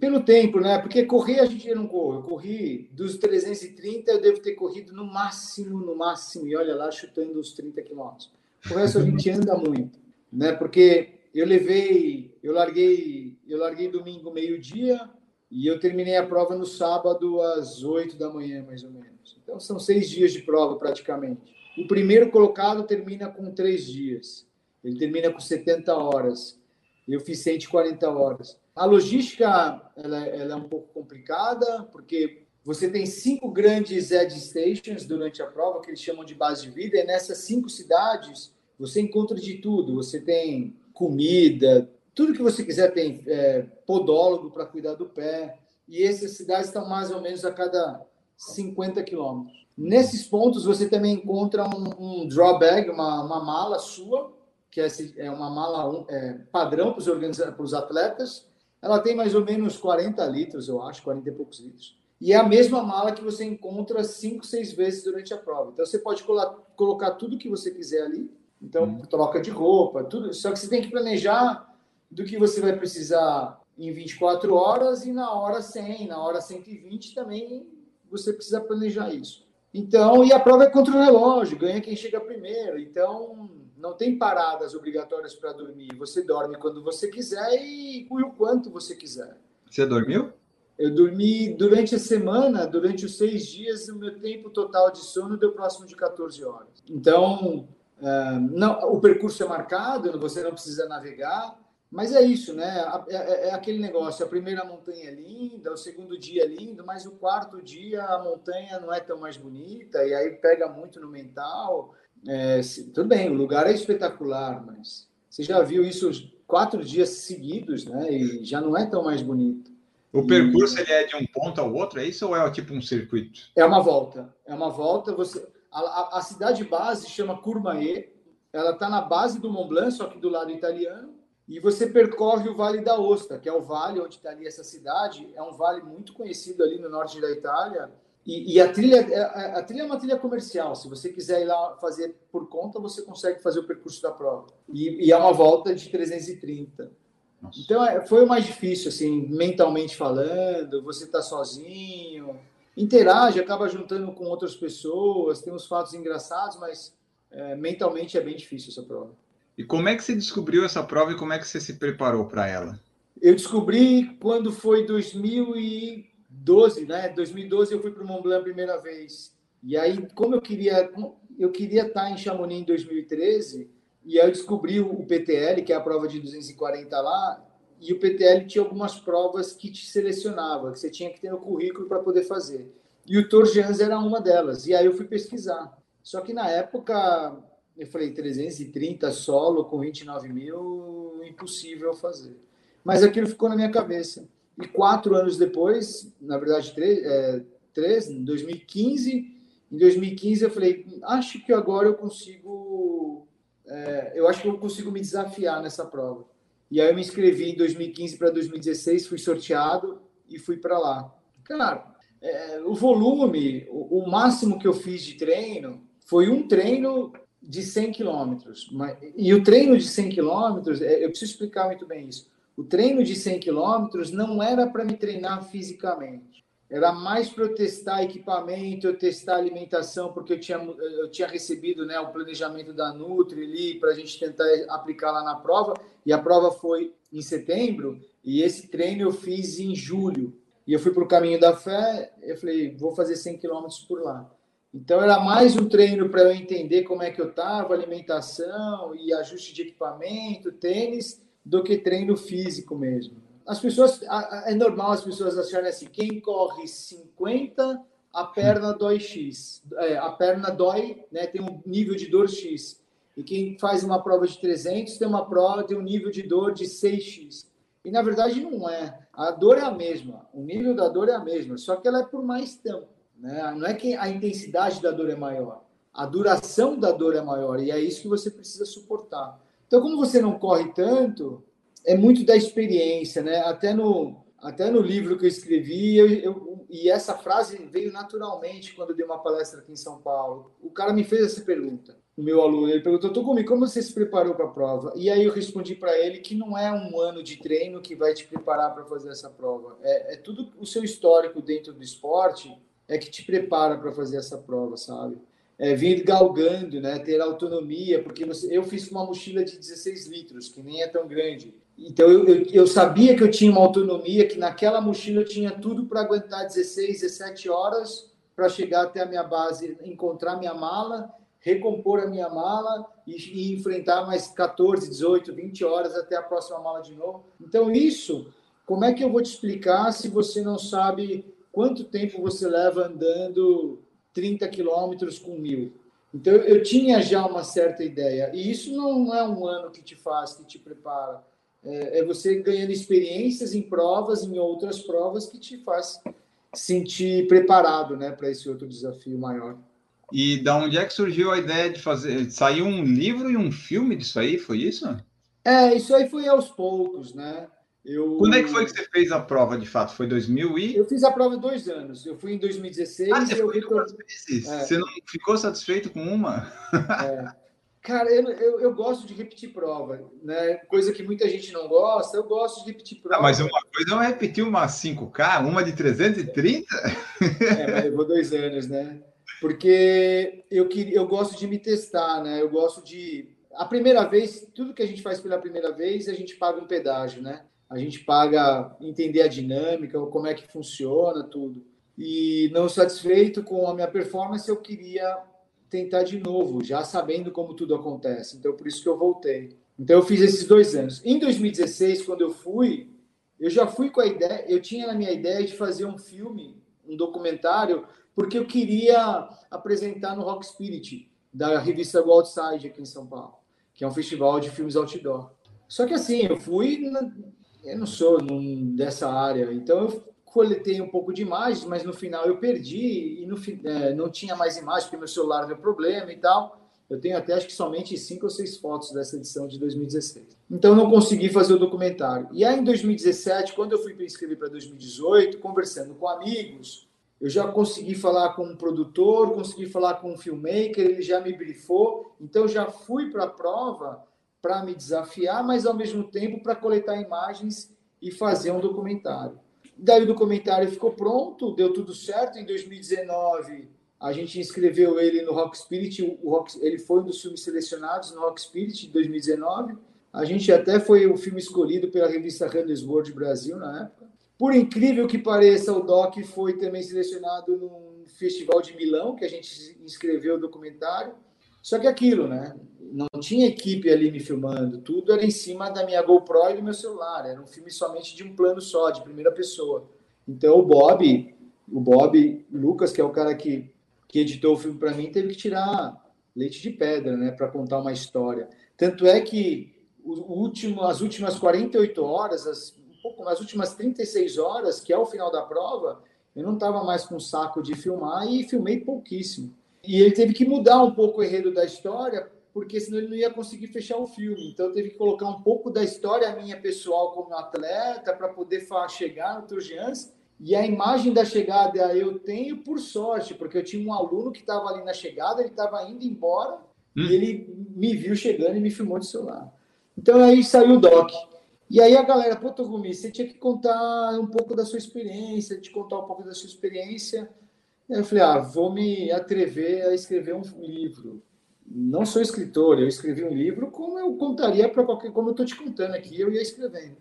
pelo tempo, né? Porque correr a gente não corre. Eu corri dos 330, eu devo ter corrido no máximo, no máximo, e olha lá, chutando os 30 quilômetros. O resto a gente anda muito, né? Porque eu levei, eu larguei, eu larguei domingo meio-dia, E eu terminei a prova no sábado às 8 da manhã, mais ou menos. Então são seis dias de prova praticamente. O primeiro colocado termina com três dias. Ele termina com 70 horas. Eu fiz 140 horas. A logística ela, ela é um pouco complicada, porque você tem cinco grandes edge stations durante a prova, que eles chamam de base de vida, e nessas cinco cidades você encontra de tudo. Você tem comida, tudo que você quiser, tem é, podólogo para cuidar do pé. E essas cidades estão mais ou menos a cada 50 quilômetros. Nesses pontos você também encontra um, um drawbag, uma, uma mala sua, que é, é uma mala é, padrão para os atletas. Ela tem mais ou menos 40 litros, eu acho, 40 e poucos litros. E é a mesma mala que você encontra cinco, seis vezes durante a prova. Então você pode colocar tudo que você quiser ali. Então, hum. troca de roupa, tudo. Só que você tem que planejar do que você vai precisar em 24 horas e na hora 100, na hora 120 também você precisa planejar isso. Então, e a prova é contra o relógio, ganha quem chega primeiro. Então, não tem paradas obrigatórias para dormir. Você dorme quando você quiser e o quanto você quiser. Você dormiu? Eu dormi durante a semana, durante os seis dias, o meu tempo total de sono deu próximo de 14 horas. Então, uh, não, o percurso é marcado, você não precisa navegar. Mas é isso, né? É, é, é, aquele negócio. A primeira montanha é linda, o segundo dia é lindo, mas o quarto dia a montanha não é tão mais bonita e aí pega muito no mental. É, tudo bem, o lugar é espetacular, mas você já viu isso quatro dias seguidos, né? E já não é tão mais bonito. O percurso e... ele é de um ponto ao outro, é isso ou é tipo um circuito? É uma volta. É uma volta. Você a, a, a cidade base chama Courmayeur. Ela está na base do Mont Blanc, só que do lado italiano e você percorre o Vale da Osta, que é o vale onde está ali essa cidade. É um vale muito conhecido ali no norte da Itália. E, e a trilha a, é, é, a, trilha é uma trilha comercial. Se você quiser ir lá fazer por conta, você consegue fazer o percurso da prova. E, e é uma volta de 330. Nossa. Então é, foi o mais difícil, assim, mentalmente falando. Você está sozinho, interage, acaba juntando com outras pessoas, tem uns fatos engraçados, mas é, mentalmente é bem difícil essa prova. E como é que você descobriu essa prova e como é que você se preparou para ela? Eu descobri quando foi 2012, né? 2012 eu fui para o Mont Blanc a primeira vez. E aí, como eu queria, eu queria estar em Chamonix em 2013, e aí eu descobri o PTL, que é a prova de 240 lá, e o PTL tinha algumas provas que te selecionava, que você tinha que ter no currículo para poder fazer. E o Tour Jans era uma delas. E aí eu fui pesquisar. Só que na época eu falei, 330 solo com 29 mil, impossível fazer. Mas aquilo ficou na minha cabeça. E quatro anos depois, na verdade, três, é, três em 2015, em 2015 eu falei, acho que agora eu consigo, é, eu acho que eu consigo me desafiar nessa prova. E aí eu me inscrevi em 2015 para 2016, fui sorteado e fui para lá. Cara, é, o volume, o, o máximo que eu fiz de treino foi um treino de 100 quilômetros. E o treino de 100 quilômetros, é, eu preciso explicar muito bem isso. O treino de 100 quilômetros não era para me treinar fisicamente. Era mais para eu testar equipamento, eu testar alimentação, porque eu tinha, eu tinha recebido né, o planejamento da Nutri ali para a gente tentar aplicar lá na prova. E a prova foi em setembro, e esse treino eu fiz em julho. E eu fui para o caminho da fé, eu falei, vou fazer 100 quilômetros por lá. Então era mais um treino para eu entender como é que eu estava, alimentação e ajuste de equipamento, tênis, do que treino físico mesmo. As pessoas, é normal as pessoas acharem assim, quem corre 50, a perna dói X. É, a perna dói, né, tem um nível de dor X. E quem faz uma prova de 300 tem uma prova, tem um nível de dor de 6X. E na verdade não é. A dor é a mesma, o nível da dor é a mesma, só que ela é por mais tempo. Né? Não é que a intensidade da dor é maior, a duração da dor é maior, e é isso que você precisa suportar. Então, como você não corre tanto, é muito da experiência, né? Até no, até no livro que eu escrevi, eu, eu, e essa frase veio naturalmente quando eu dei uma palestra aqui em São Paulo. O cara me fez essa pergunta, o meu aluno. Ele perguntou: Togumi, como você se preparou para a prova? E aí eu respondi para ele que não é um ano de treino que vai te preparar para fazer essa prova. É, é tudo o seu histórico dentro do esporte é que te prepara para fazer essa prova, sabe? É vir galgando, né? Ter autonomia, porque você, eu fiz uma mochila de 16 litros, que nem é tão grande. Então eu, eu, eu, sabia que eu tinha uma autonomia, que naquela mochila eu tinha tudo para aguentar 16, 17 horas para chegar até a minha base, encontrar minha mala, recompor a minha mala e, e, enfrentar mais 14, 18, 20 horas até a próxima mala de novo. Então isso, como é que eu vou te explicar se você não sabe quanto tempo você leva andando 30 quilômetros com mil? Então eu tinha já uma certa ideia e isso não é um ano que te faz, que te prepara é, é você ganhando experiências em provas, em outras provas, que te faz sentir preparado né, para esse outro desafio maior. E da onde é que surgiu a ideia de fazer? Saiu um livro e um filme disso aí, foi isso? É, isso aí foi aos poucos, né? Eu... Quando é que foi que você fez a prova, de fato? Foi 2000 e... Eu fiz a prova dois anos. Eu fui em 2016. Ah, você foi duas vezes? É. Você não ficou satisfeito com uma? É. Cara, eu, eu, eu, gosto de repetir prova, né? Coisa que muita gente não gosta, eu gosto de repetir prova. Ah, mas uma coisa é repetir uma 5K, uma de 330? É, mas levou dois anos, né? Porque eu, queria, eu gosto de me testar, né? Eu gosto de. A primeira vez, tudo que a gente faz pela primeira vez, a gente paga um pedágio, né? A gente paga entender a dinâmica, como é que funciona, tudo. E não satisfeito com a minha performance, eu queria tentar de novo, já sabendo como tudo acontece. Então, por isso que eu voltei. Então, eu fiz esses dois anos. Em 2016, quando eu fui, eu já fui com a ideia, eu tinha na minha ideia de fazer um filme, um documentário, porque eu queria apresentar no Rock Spirit, da revista Go Outside aqui em São Paulo, que é um festival de filmes outdoor. Só que assim, eu fui, eu não sou dessa área, então eu coletei um pouco de imagens, mas no final eu perdi e no, é, não tinha mais imagens porque meu celular deu problema e tal. Eu tenho até acho que somente cinco ou seis fotos dessa edição de 2016. Então não consegui fazer o documentário. E aí em 2017, quando eu fui me inscrever para 2018, conversando com amigos, eu já consegui falar com um produtor, consegui falar com um filmmaker, ele já me brifou. Então já fui para a prova para me desafiar, mas ao mesmo tempo para coletar imagens e fazer um documentário. Daí o documentário ficou pronto, deu tudo certo. Em 2019, a gente inscreveu ele no Rock Spirit. O Rock, ele foi um dos filmes selecionados no Rock Spirit de 2019. A gente até foi o filme escolhido pela revista Runners World Brasil na época. Por incrível que pareça, o Doc foi também selecionado num festival de Milão, que a gente inscreveu o documentário. Só que aquilo, né? Não tinha equipe ali me filmando, tudo era em cima da minha GoPro e do meu celular. Era um filme somente de um plano só, de primeira pessoa. Então o Bob, o Bob Lucas, que é o cara que, que editou o filme para mim, teve que tirar leite de pedra, né, para contar uma história. Tanto é que o último, as últimas 48 horas, as, um pouco, as últimas 36 horas, que é o final da prova, eu não estava mais com saco de filmar e filmei pouquíssimo. E ele teve que mudar um pouco o enredo da história, porque senão ele não ia conseguir fechar o filme. Então teve que colocar um pouco da história minha pessoal como atleta para poder chegar no Turgians. E a imagem da chegada eu tenho por sorte, porque eu tinha um aluno que estava ali na chegada, ele estava indo embora hum. e ele me viu chegando e me filmou de celular. Então aí saiu o doc. E aí a galera, pô, Togumi, você tinha que contar um pouco da sua experiência, te contar um pouco da sua experiência eu falei, ah, vou me atrever a escrever um livro. Não sou escritor, eu escrevi um livro como eu contaria para qualquer, como eu estou te contando aqui, eu ia escrevendo.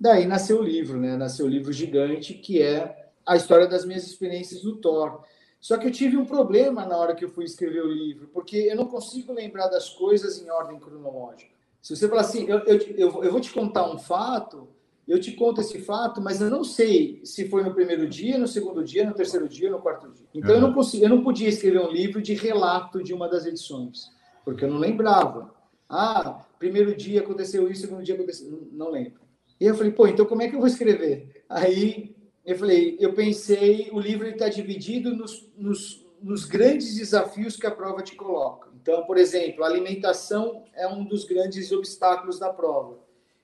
Daí nasceu o livro, né? Nasceu o livro gigante, que é a história das minhas experiências no Thor. Só que eu tive um problema na hora que eu fui escrever o livro, porque eu não consigo lembrar das coisas em ordem cronológica. Se você falar assim, eu, eu, eu, eu vou te contar um fato, eu te conto esse fato, mas eu não sei se foi no primeiro dia, no segundo dia, no terceiro dia, no quarto dia. Então uhum. eu não consigo, eu não podia escrever um livro de relato de uma das edições, porque eu não lembrava. Ah, primeiro dia aconteceu isso, segundo dia aconteceu, não, não lembro. E eu falei, pô, então como é que eu vou escrever? Aí eu falei, eu pensei, o livro está dividido nos, nos, nos grandes desafios que a prova te coloca. Então, por exemplo, a alimentação é um dos grandes obstáculos da prova.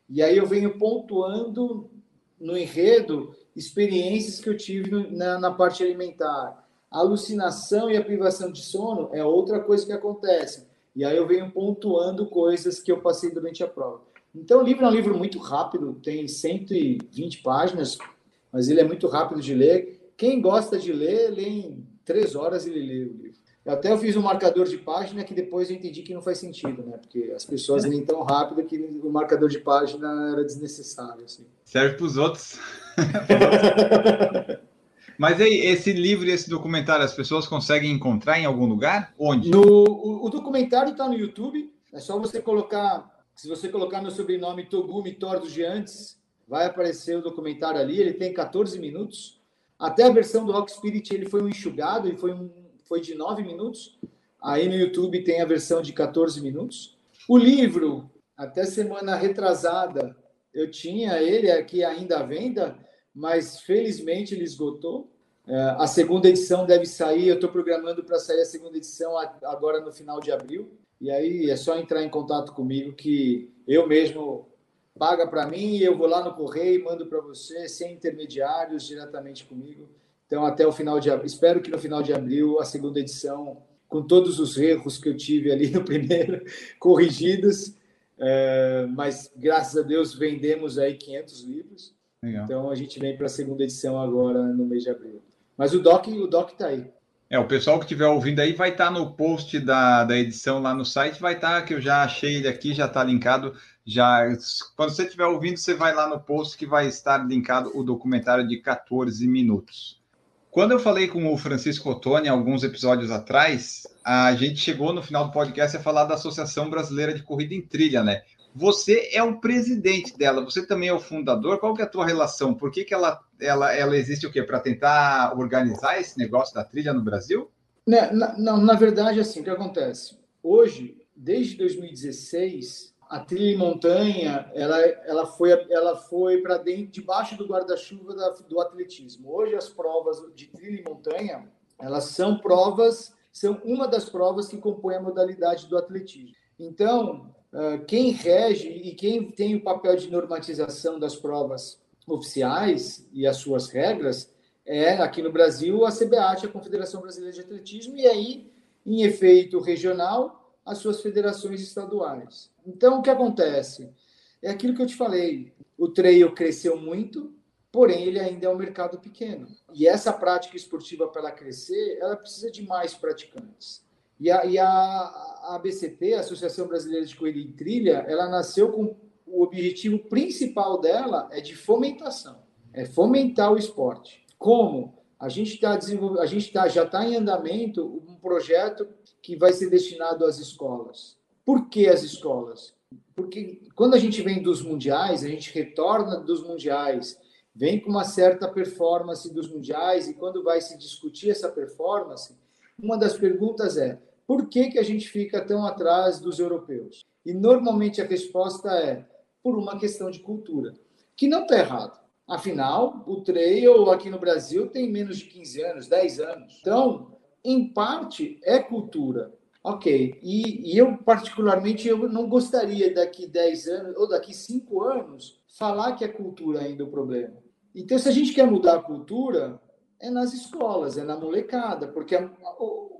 E aí eu venho pontuando no enredo experiências que eu tive na, na parte alimentar. A alucinação e a privação de sono é outra coisa que acontece. E aí eu venho pontuando coisas que eu passei durante a prova. Então o livro é um livro muito rápido, tem 120 páginas, mas ele é muito rápido de ler. Quem gosta de ler, lê em três horas ele lê o livro. Até eu fiz um marcador de página que depois eu entendi que não faz sentido, né? Porque as pessoas nem tão rápido que o marcador de página era desnecessário. Assim. Serve para os outros. Mas aí, esse livro e esse documentário, as pessoas conseguem encontrar em algum lugar? Onde? No, o, o documentário está no YouTube. É só você colocar, se você colocar meu sobrenome Togumi Thor dos Giantes, vai aparecer o documentário ali. Ele tem 14 minutos. Até a versão do Rock Spirit ele foi um enxugado e foi, um, foi de 9 minutos. Aí no YouTube tem a versão de 14 minutos. O livro, até semana retrasada, eu tinha ele aqui ainda à venda, mas felizmente ele esgotou. É, a segunda edição deve sair, eu estou programando para sair a segunda edição agora no final de abril. E aí é só entrar em contato comigo que eu mesmo paga para mim e eu vou lá no correio e mando para você sem intermediários diretamente comigo. Então até o final de abril, espero que no final de abril a segunda edição com todos os erros que eu tive ali no primeiro corrigidos, é, mas graças a Deus vendemos aí 500 livros. Legal. Então a gente vem para a segunda edição agora no mês de abril. Mas o doc, o doc tá aí. É, o pessoal que estiver ouvindo aí vai estar tá no post da, da edição lá no site, vai estar, tá, que eu já achei ele aqui, já está linkado. Já, quando você estiver ouvindo, você vai lá no post que vai estar linkado o documentário de 14 minutos. Quando eu falei com o Francisco Ottoni alguns episódios atrás, a gente chegou no final do podcast a falar da Associação Brasileira de Corrida em Trilha, né? Você é o presidente dela, você também é o fundador. Qual que é a tua relação? Por que, que ela, ela, ela existe o quê? Para tentar organizar esse negócio da trilha no Brasil? Não, na, na, na verdade, assim, o que acontece? Hoje, desde 2016, a trilha em montanha ela, ela foi, ela foi para dentro, debaixo do guarda-chuva do atletismo. Hoje, as provas de trilha em montanha elas são provas, são uma das provas que compõem a modalidade do atletismo. Então, ah, quem rege e quem tem o papel de normatização das provas oficiais e as suas regras é, aqui no Brasil, a CBAT, a Confederação Brasileira de Atletismo, e aí, em efeito regional, as suas federações estaduais. Então, o que acontece? É aquilo que eu te falei: o trail cresceu muito, porém, ele ainda é um mercado pequeno. E essa prática esportiva, para ela crescer, ela precisa de mais praticantes. E a, e a, ABCT, a Associação Brasileira de Corrida em Trilha, ela nasceu com o objetivo principal dela é de fomentação, é fomentar o esporte. Como? A gente está desenvolvendo, a gente tá, já está em andamento um projeto que vai ser destinado às escolas. Por que as escolas? Porque quando a gente vem dos mundiais, a gente retorna dos mundiais, vem com uma certa performance dos mundiais, e quando vai se discutir essa performance, uma das perguntas é: por que, que a gente fica tão atrás dos europeus? E normalmente a resposta é por uma questão de cultura, que não está errado. Afinal, o trail aqui no Brasil tem menos de 15 anos, 10 anos. Então, em parte, é cultura. Ok. E, e eu, particularmente, eu não gostaria daqui 10 anos ou daqui 5 anos falar que é cultura ainda o problema. Então, se a gente quer mudar a cultura, é nas escolas, é na molecada, porque a,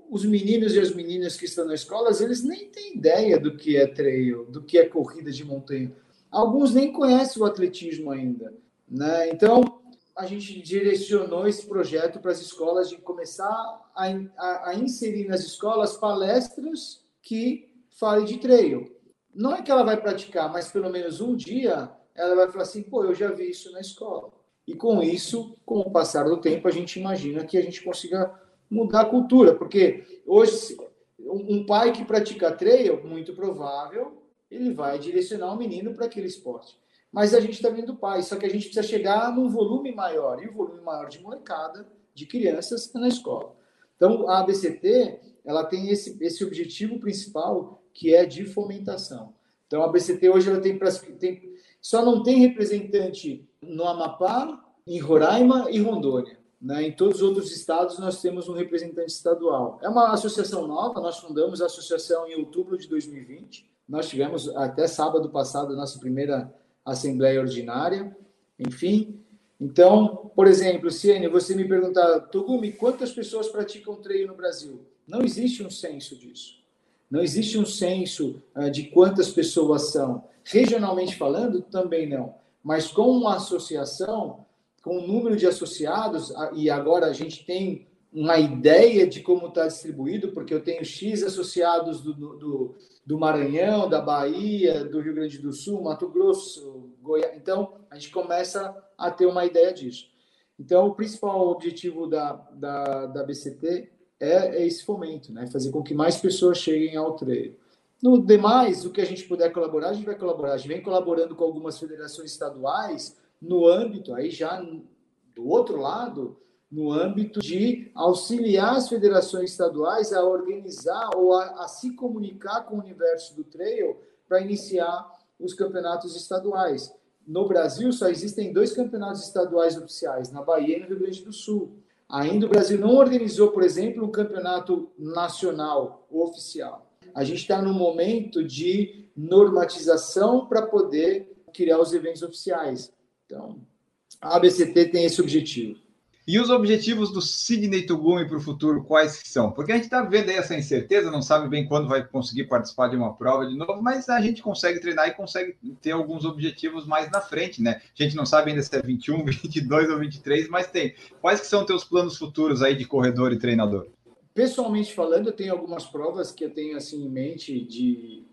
os meninos e as meninas que estão na escola, eles nem têm ideia do que é trail, do que é corrida de montanha. Alguns nem conhecem o atletismo ainda. Né? Então, a gente direcionou esse projeto para as escolas de começar a, a, a inserir nas escolas palestras que falem de trail. Não é que ela vai praticar, mas pelo menos um dia ela vai falar assim: pô, eu já vi isso na escola. E com isso, com o passar do tempo, a gente imagina que a gente consiga mudar a cultura, porque hoje um pai que pratica trail, muito provável, ele vai direcionar o menino para aquele esporte. Mas a gente está vendo pai, só que a gente precisa chegar num volume maior, e o volume maior de molecada, de crianças, na escola. Então, a ABCT, ela tem esse, esse objetivo principal, que é de fomentação. Então, a ABCT hoje ela tem, tem só não tem representante no Amapá, em Roraima e Rondônia. Né? Em todos os outros estados, nós temos um representante estadual. É uma associação nova, nós fundamos a associação em outubro de 2020. Nós tivemos até sábado passado a nossa primeira assembleia ordinária. Enfim, então, por exemplo, Ciene, você me perguntar, Togumi, quantas pessoas praticam treino no Brasil? Não existe um censo disso. Não existe um censo uh, de quantas pessoas são. Regionalmente falando, também não. Mas com uma associação, com o número de associados, e agora a gente tem uma ideia de como está distribuído, porque eu tenho X associados do, do, do, Maranhão, da Bahia, do Rio Grande do Sul, Mato Grosso, Goiás. Então, a gente começa a ter uma ideia disso. Então, o principal objetivo da, da, da BCT é, é esse fomento, né? fazer com que mais pessoas cheguem ao treino. No demais, o que a gente puder colaborar, a gente vai colaborar. A gente vem colaborando com algumas federações estaduais no âmbito, aí já do outro lado, no âmbito de auxiliar as federações estaduais a organizar ou a, a se comunicar com o universo do trail para iniciar os campeonatos estaduais. No Brasil, só existem dois campeonatos estaduais oficiais, na Bahia e no Rio Grande do Sul. Ainda o Brasil não organizou, por exemplo, um campeonato nacional oficial a gente está num momento de normatização para poder criar os eventos oficiais. Então, a ABCT tem esse objetivo. E os objetivos do Sidney Tugumi para o futuro, quais são? Porque a gente está vendo aí essa incerteza, não sabe bem quando vai conseguir participar de uma prova de novo, mas a gente consegue treinar e consegue ter alguns objetivos mais na frente, né? A gente não sabe ainda se é 21, 22 ou 23, mas tem. Quais que são teus planos futuros aí de corredor e treinador? Pessoalmente falando, eu tenho algumas provas que eu tenho assim em mente de,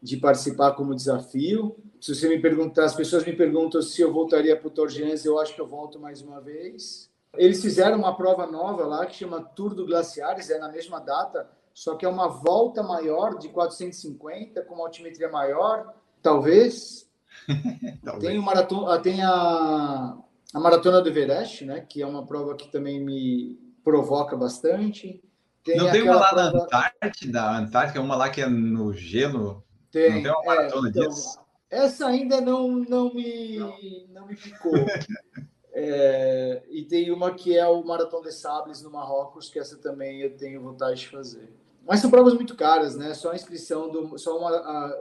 de participar como desafio. Se você me perguntar, as pessoas me perguntam se eu voltaria para o Torgens, eu acho que eu volto mais uma vez. Eles fizeram uma prova nova lá que chama Tour do Glaciares, é na mesma data, só que é uma volta maior de 450 com uma altimetria maior, talvez. talvez. Tem, o maraton, ah, tem a, a Maratona do Everest, né, que é uma prova que também me provoca bastante. Tem não tem uma lá prova... na Antártida? A Antártica é uma lá que é no gelo? Tem. Não tem uma maratona é, então, disso? Essa ainda não, não, me, não. não me ficou. é, e tem uma que é o Maratão de Sables no Marrocos, que essa também eu tenho vontade de fazer. Mas são provas muito caras, né? Só a inscrição do, só uma, a,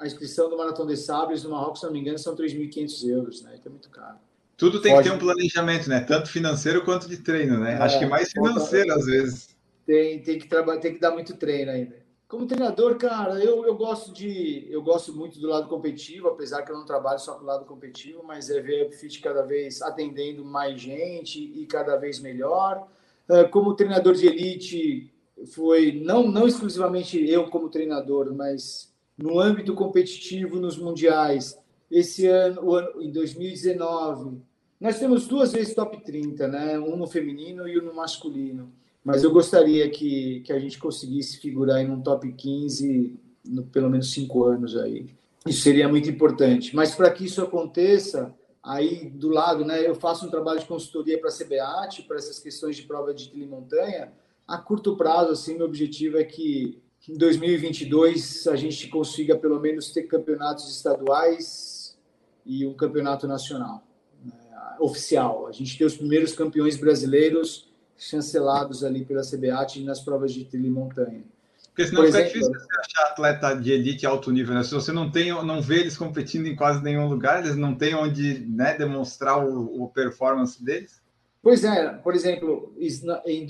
a inscrição do Maratão de Sables no Marrocos, se não me engano, são 3.500 euros, né? Então é muito caro. Tudo tem Pode... que ter um planejamento, né? Tanto financeiro quanto de treino, né? É, Acho que mais financeiro, às vezes tem, tem, que trabalhar, tem que dar muito treino ainda. Como treinador, cara, eu, eu gosto de. Eu gosto muito do lado competitivo, apesar que eu não trabalho só com o lado competitivo, mas é ver a Upfit cada vez atendendo mais gente e cada vez melhor. É, como treinador de elite, foi não, não exclusivamente eu como treinador, mas no âmbito competitivo nos mundiais. Esse ano, ano em 2019, nós temos duas vezes top 30, né? Um no feminino e um no masculino mas eu gostaria que, que a gente conseguisse figurar em um top 15 no pelo menos cinco anos aí. Isso seria muito importante. Mas para que isso aconteça, aí do lado, né, eu faço um trabalho de consultoria para a CBAT, para essas questões de prova de trilha montanha. A curto prazo, assim, meu objetivo é que em 2022 a gente consiga pelo menos ter campeonatos estaduais e um campeonato nacional né, oficial. A gente ter os primeiros campeões brasileiros chancelados ali pela CBAT nas provas de trilha e montanha. Porque senão Por fica exemplo, difícil você achar atleta de elite alto nível, né? Se você não tem, não vê eles competindo em quase nenhum lugar, eles não têm onde né, demonstrar o, o performance deles. Pois é, por exemplo,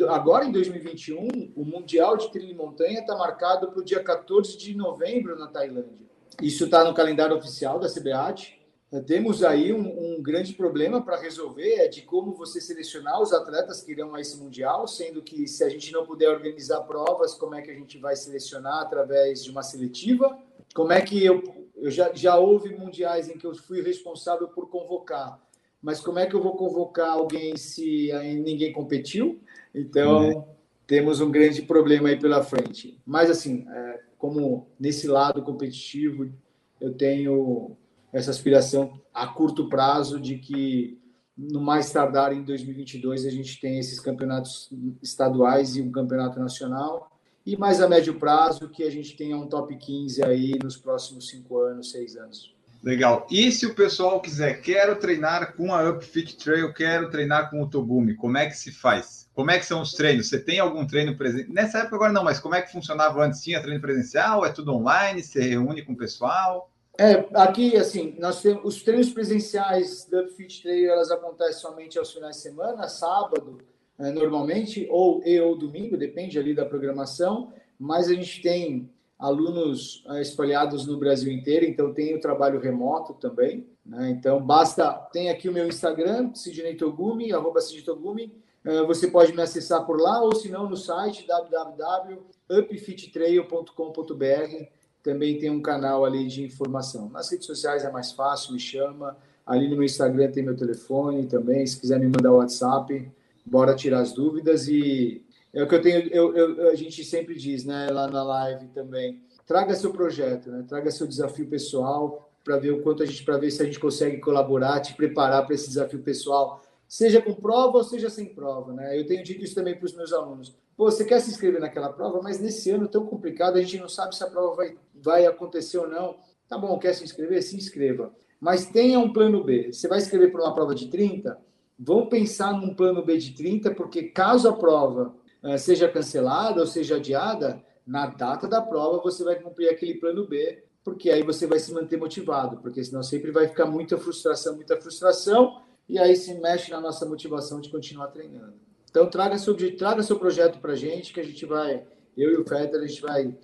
agora em 2021, o Mundial de Trilha e Montanha está marcado para o dia 14 de novembro na Tailândia. Isso está no calendário oficial da CBAT temos aí um, um grande problema para resolver é de como você selecionar os atletas que irão a esse mundial, sendo que se a gente não puder organizar provas, como é que a gente vai selecionar através de uma seletiva? Como é que eu, eu já, já houve mundiais em que eu fui responsável por convocar, mas como é que eu vou convocar alguém se ninguém competiu? Então uhum. temos um grande problema aí pela frente. Mas assim, é, como nesse lado competitivo eu tenho essa aspiração a curto prazo de que no mais tardar em 2022 a gente tem esses campeonatos estaduais e um campeonato nacional e mais a médio prazo que a gente tenha um top 15 aí nos próximos cinco anos, seis anos. Legal. E se o pessoal quiser, quero treinar com a Upfit Trail, quero treinar com o Togumi, como é que se faz? Como é que são os treinos? Você tem algum treino presente? Nessa época agora não, mas como é que funcionava antes? Tinha treino presencial? É tudo online? Você reúne com o pessoal? É, aqui, assim, nós temos os treinos presenciais da Fit Trail, elas acontecem somente aos finais de semana, sábado, é, normalmente, ou e ou domingo, depende ali da programação, mas a gente tem alunos é, espalhados no Brasil inteiro, então tem o trabalho remoto também, né? Então, basta, tem aqui o meu Instagram, Sidney Togumi, arroba Sidney Togumi, Uh, você pode me acessar por lá ou se não no site www.upfittrail.com.br. Também tem um canal ali de informação. Nas redes sociais é mais fácil, me chama. Ali no meu Instagram tem meu telefone também. Se quiser me mandar o WhatsApp, bora tirar as dúvidas. E é o que eu tenho, eu, eu, a gente sempre diz, né, lá na live também. Traga seu projeto, né? Traga seu desafio pessoal para ver o quanto a gente, para ver se a gente consegue colaborar, te preparar para esse desafio pessoal, seja com prova ou seja sem prova, né? Eu tenho dito isso também para os meus alunos. Pô, você quer se inscrever naquela prova, mas nesse ano tão complicado, a gente não sabe se a prova vai, vai acontecer ou não. Tá bom, quer se inscrever? Se inscreva. Mas tenha um plano B. Você vai escrever para uma prova de 30? Vão pensar num plano B de 30, porque caso a prova uh, seja cancelada ou seja adiada, na data da prova você vai cumprir aquele plano B, porque aí você vai se manter motivado, porque senão sempre vai ficar muita frustração, muita frustração, e aí se mexe na nossa motivação de continuar treinando. Então traga seu, traga seu projeto para a gente, que a gente vai, eu e o Fetter, a gente vai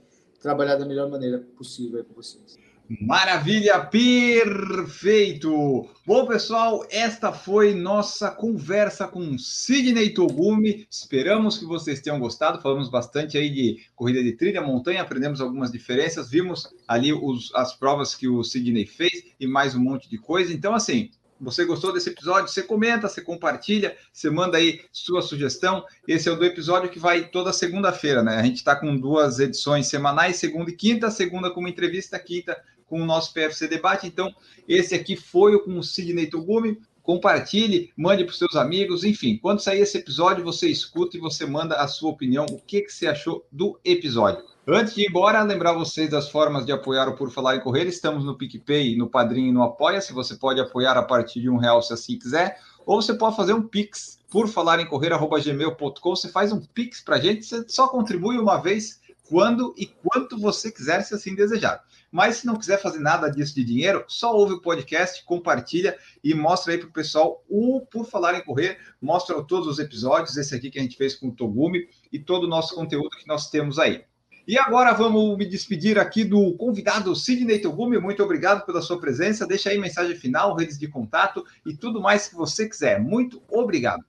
trabalhar da melhor maneira possível com vocês. Maravilha, perfeito! Bom, pessoal, esta foi nossa conversa com Sidney Togumi. Esperamos que vocês tenham gostado. Falamos bastante aí de corrida de trilha, montanha, aprendemos algumas diferenças, vimos ali os, as provas que o Sidney fez e mais um monte de coisa. Então, assim, você gostou desse episódio, você comenta, você compartilha, você manda aí sua sugestão. Esse é o do episódio que vai toda segunda-feira, né? A gente está com duas edições semanais, segunda e quinta, segunda com uma entrevista, quinta com o nosso PFC Debate. Então, esse aqui foi o com o Sidney Togumi. Compartilhe, mande para os seus amigos, enfim. Quando sair esse episódio, você escuta e você manda a sua opinião, o que, que você achou do episódio. Antes de ir embora, lembrar vocês das formas de apoiar o Por Falar em Correr. Estamos no PicPay, no Padrinho e no Apoia. Se você pode apoiar a partir de um real, se assim quiser. Ou você pode fazer um Pix, por falar em correr, gmail.com. Você faz um Pix para a gente, você só contribui uma vez, quando e quanto você quiser, se assim desejar. Mas se não quiser fazer nada disso de dinheiro, só ouve o podcast, compartilha e mostra aí para o pessoal o Por Falar em Correr. Mostra todos os episódios, esse aqui que a gente fez com o Togumi e todo o nosso conteúdo que nós temos aí. E agora vamos me despedir aqui do convidado Sidney Togumi. Muito obrigado pela sua presença. Deixa aí mensagem final, redes de contato e tudo mais que você quiser. Muito obrigado.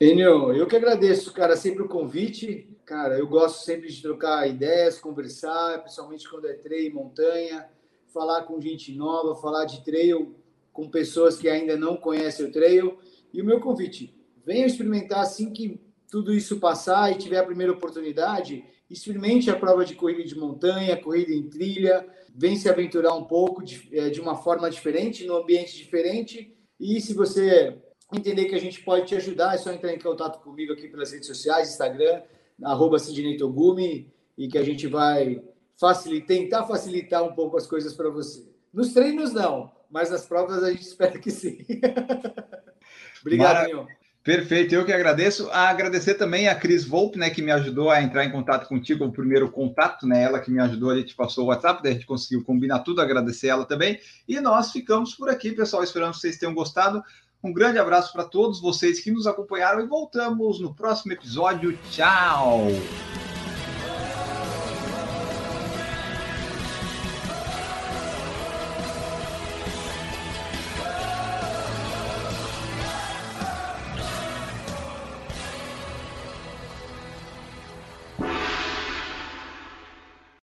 Enio, eu que agradeço, cara, sempre o convite. Cara, eu gosto sempre de trocar ideias, conversar, principalmente quando é trail, montanha, falar com gente nova, falar de trail com pessoas que ainda não conhecem o trail. E o meu convite, venha experimentar assim que tudo isso passar e tiver a primeira oportunidade, experimente a prova de corrida de montanha, corrida em trilha, vem se aventurar um pouco de, é, de uma forma diferente, num ambiente diferente. E se você entender que a gente pode te ajudar, é só entrar em contato comigo aqui pelas redes sociais, Instagram, arroba Sidney Togumi, e que a gente vai facilitar, tentar facilitar um pouco as coisas para você. Nos treinos, não, mas nas provas a gente espera que sim. Obrigado, Mara... Perfeito, eu que agradeço. A agradecer também a Cris Volpe, né, que me ajudou a entrar em contato contigo, o primeiro contato, né, ela que me ajudou, a gente passou o WhatsApp, daí a gente conseguiu combinar tudo, agradecer ela também. E nós ficamos por aqui, pessoal, esperando que vocês tenham gostado. Um grande abraço para todos vocês que nos acompanharam e voltamos no próximo episódio. Tchau!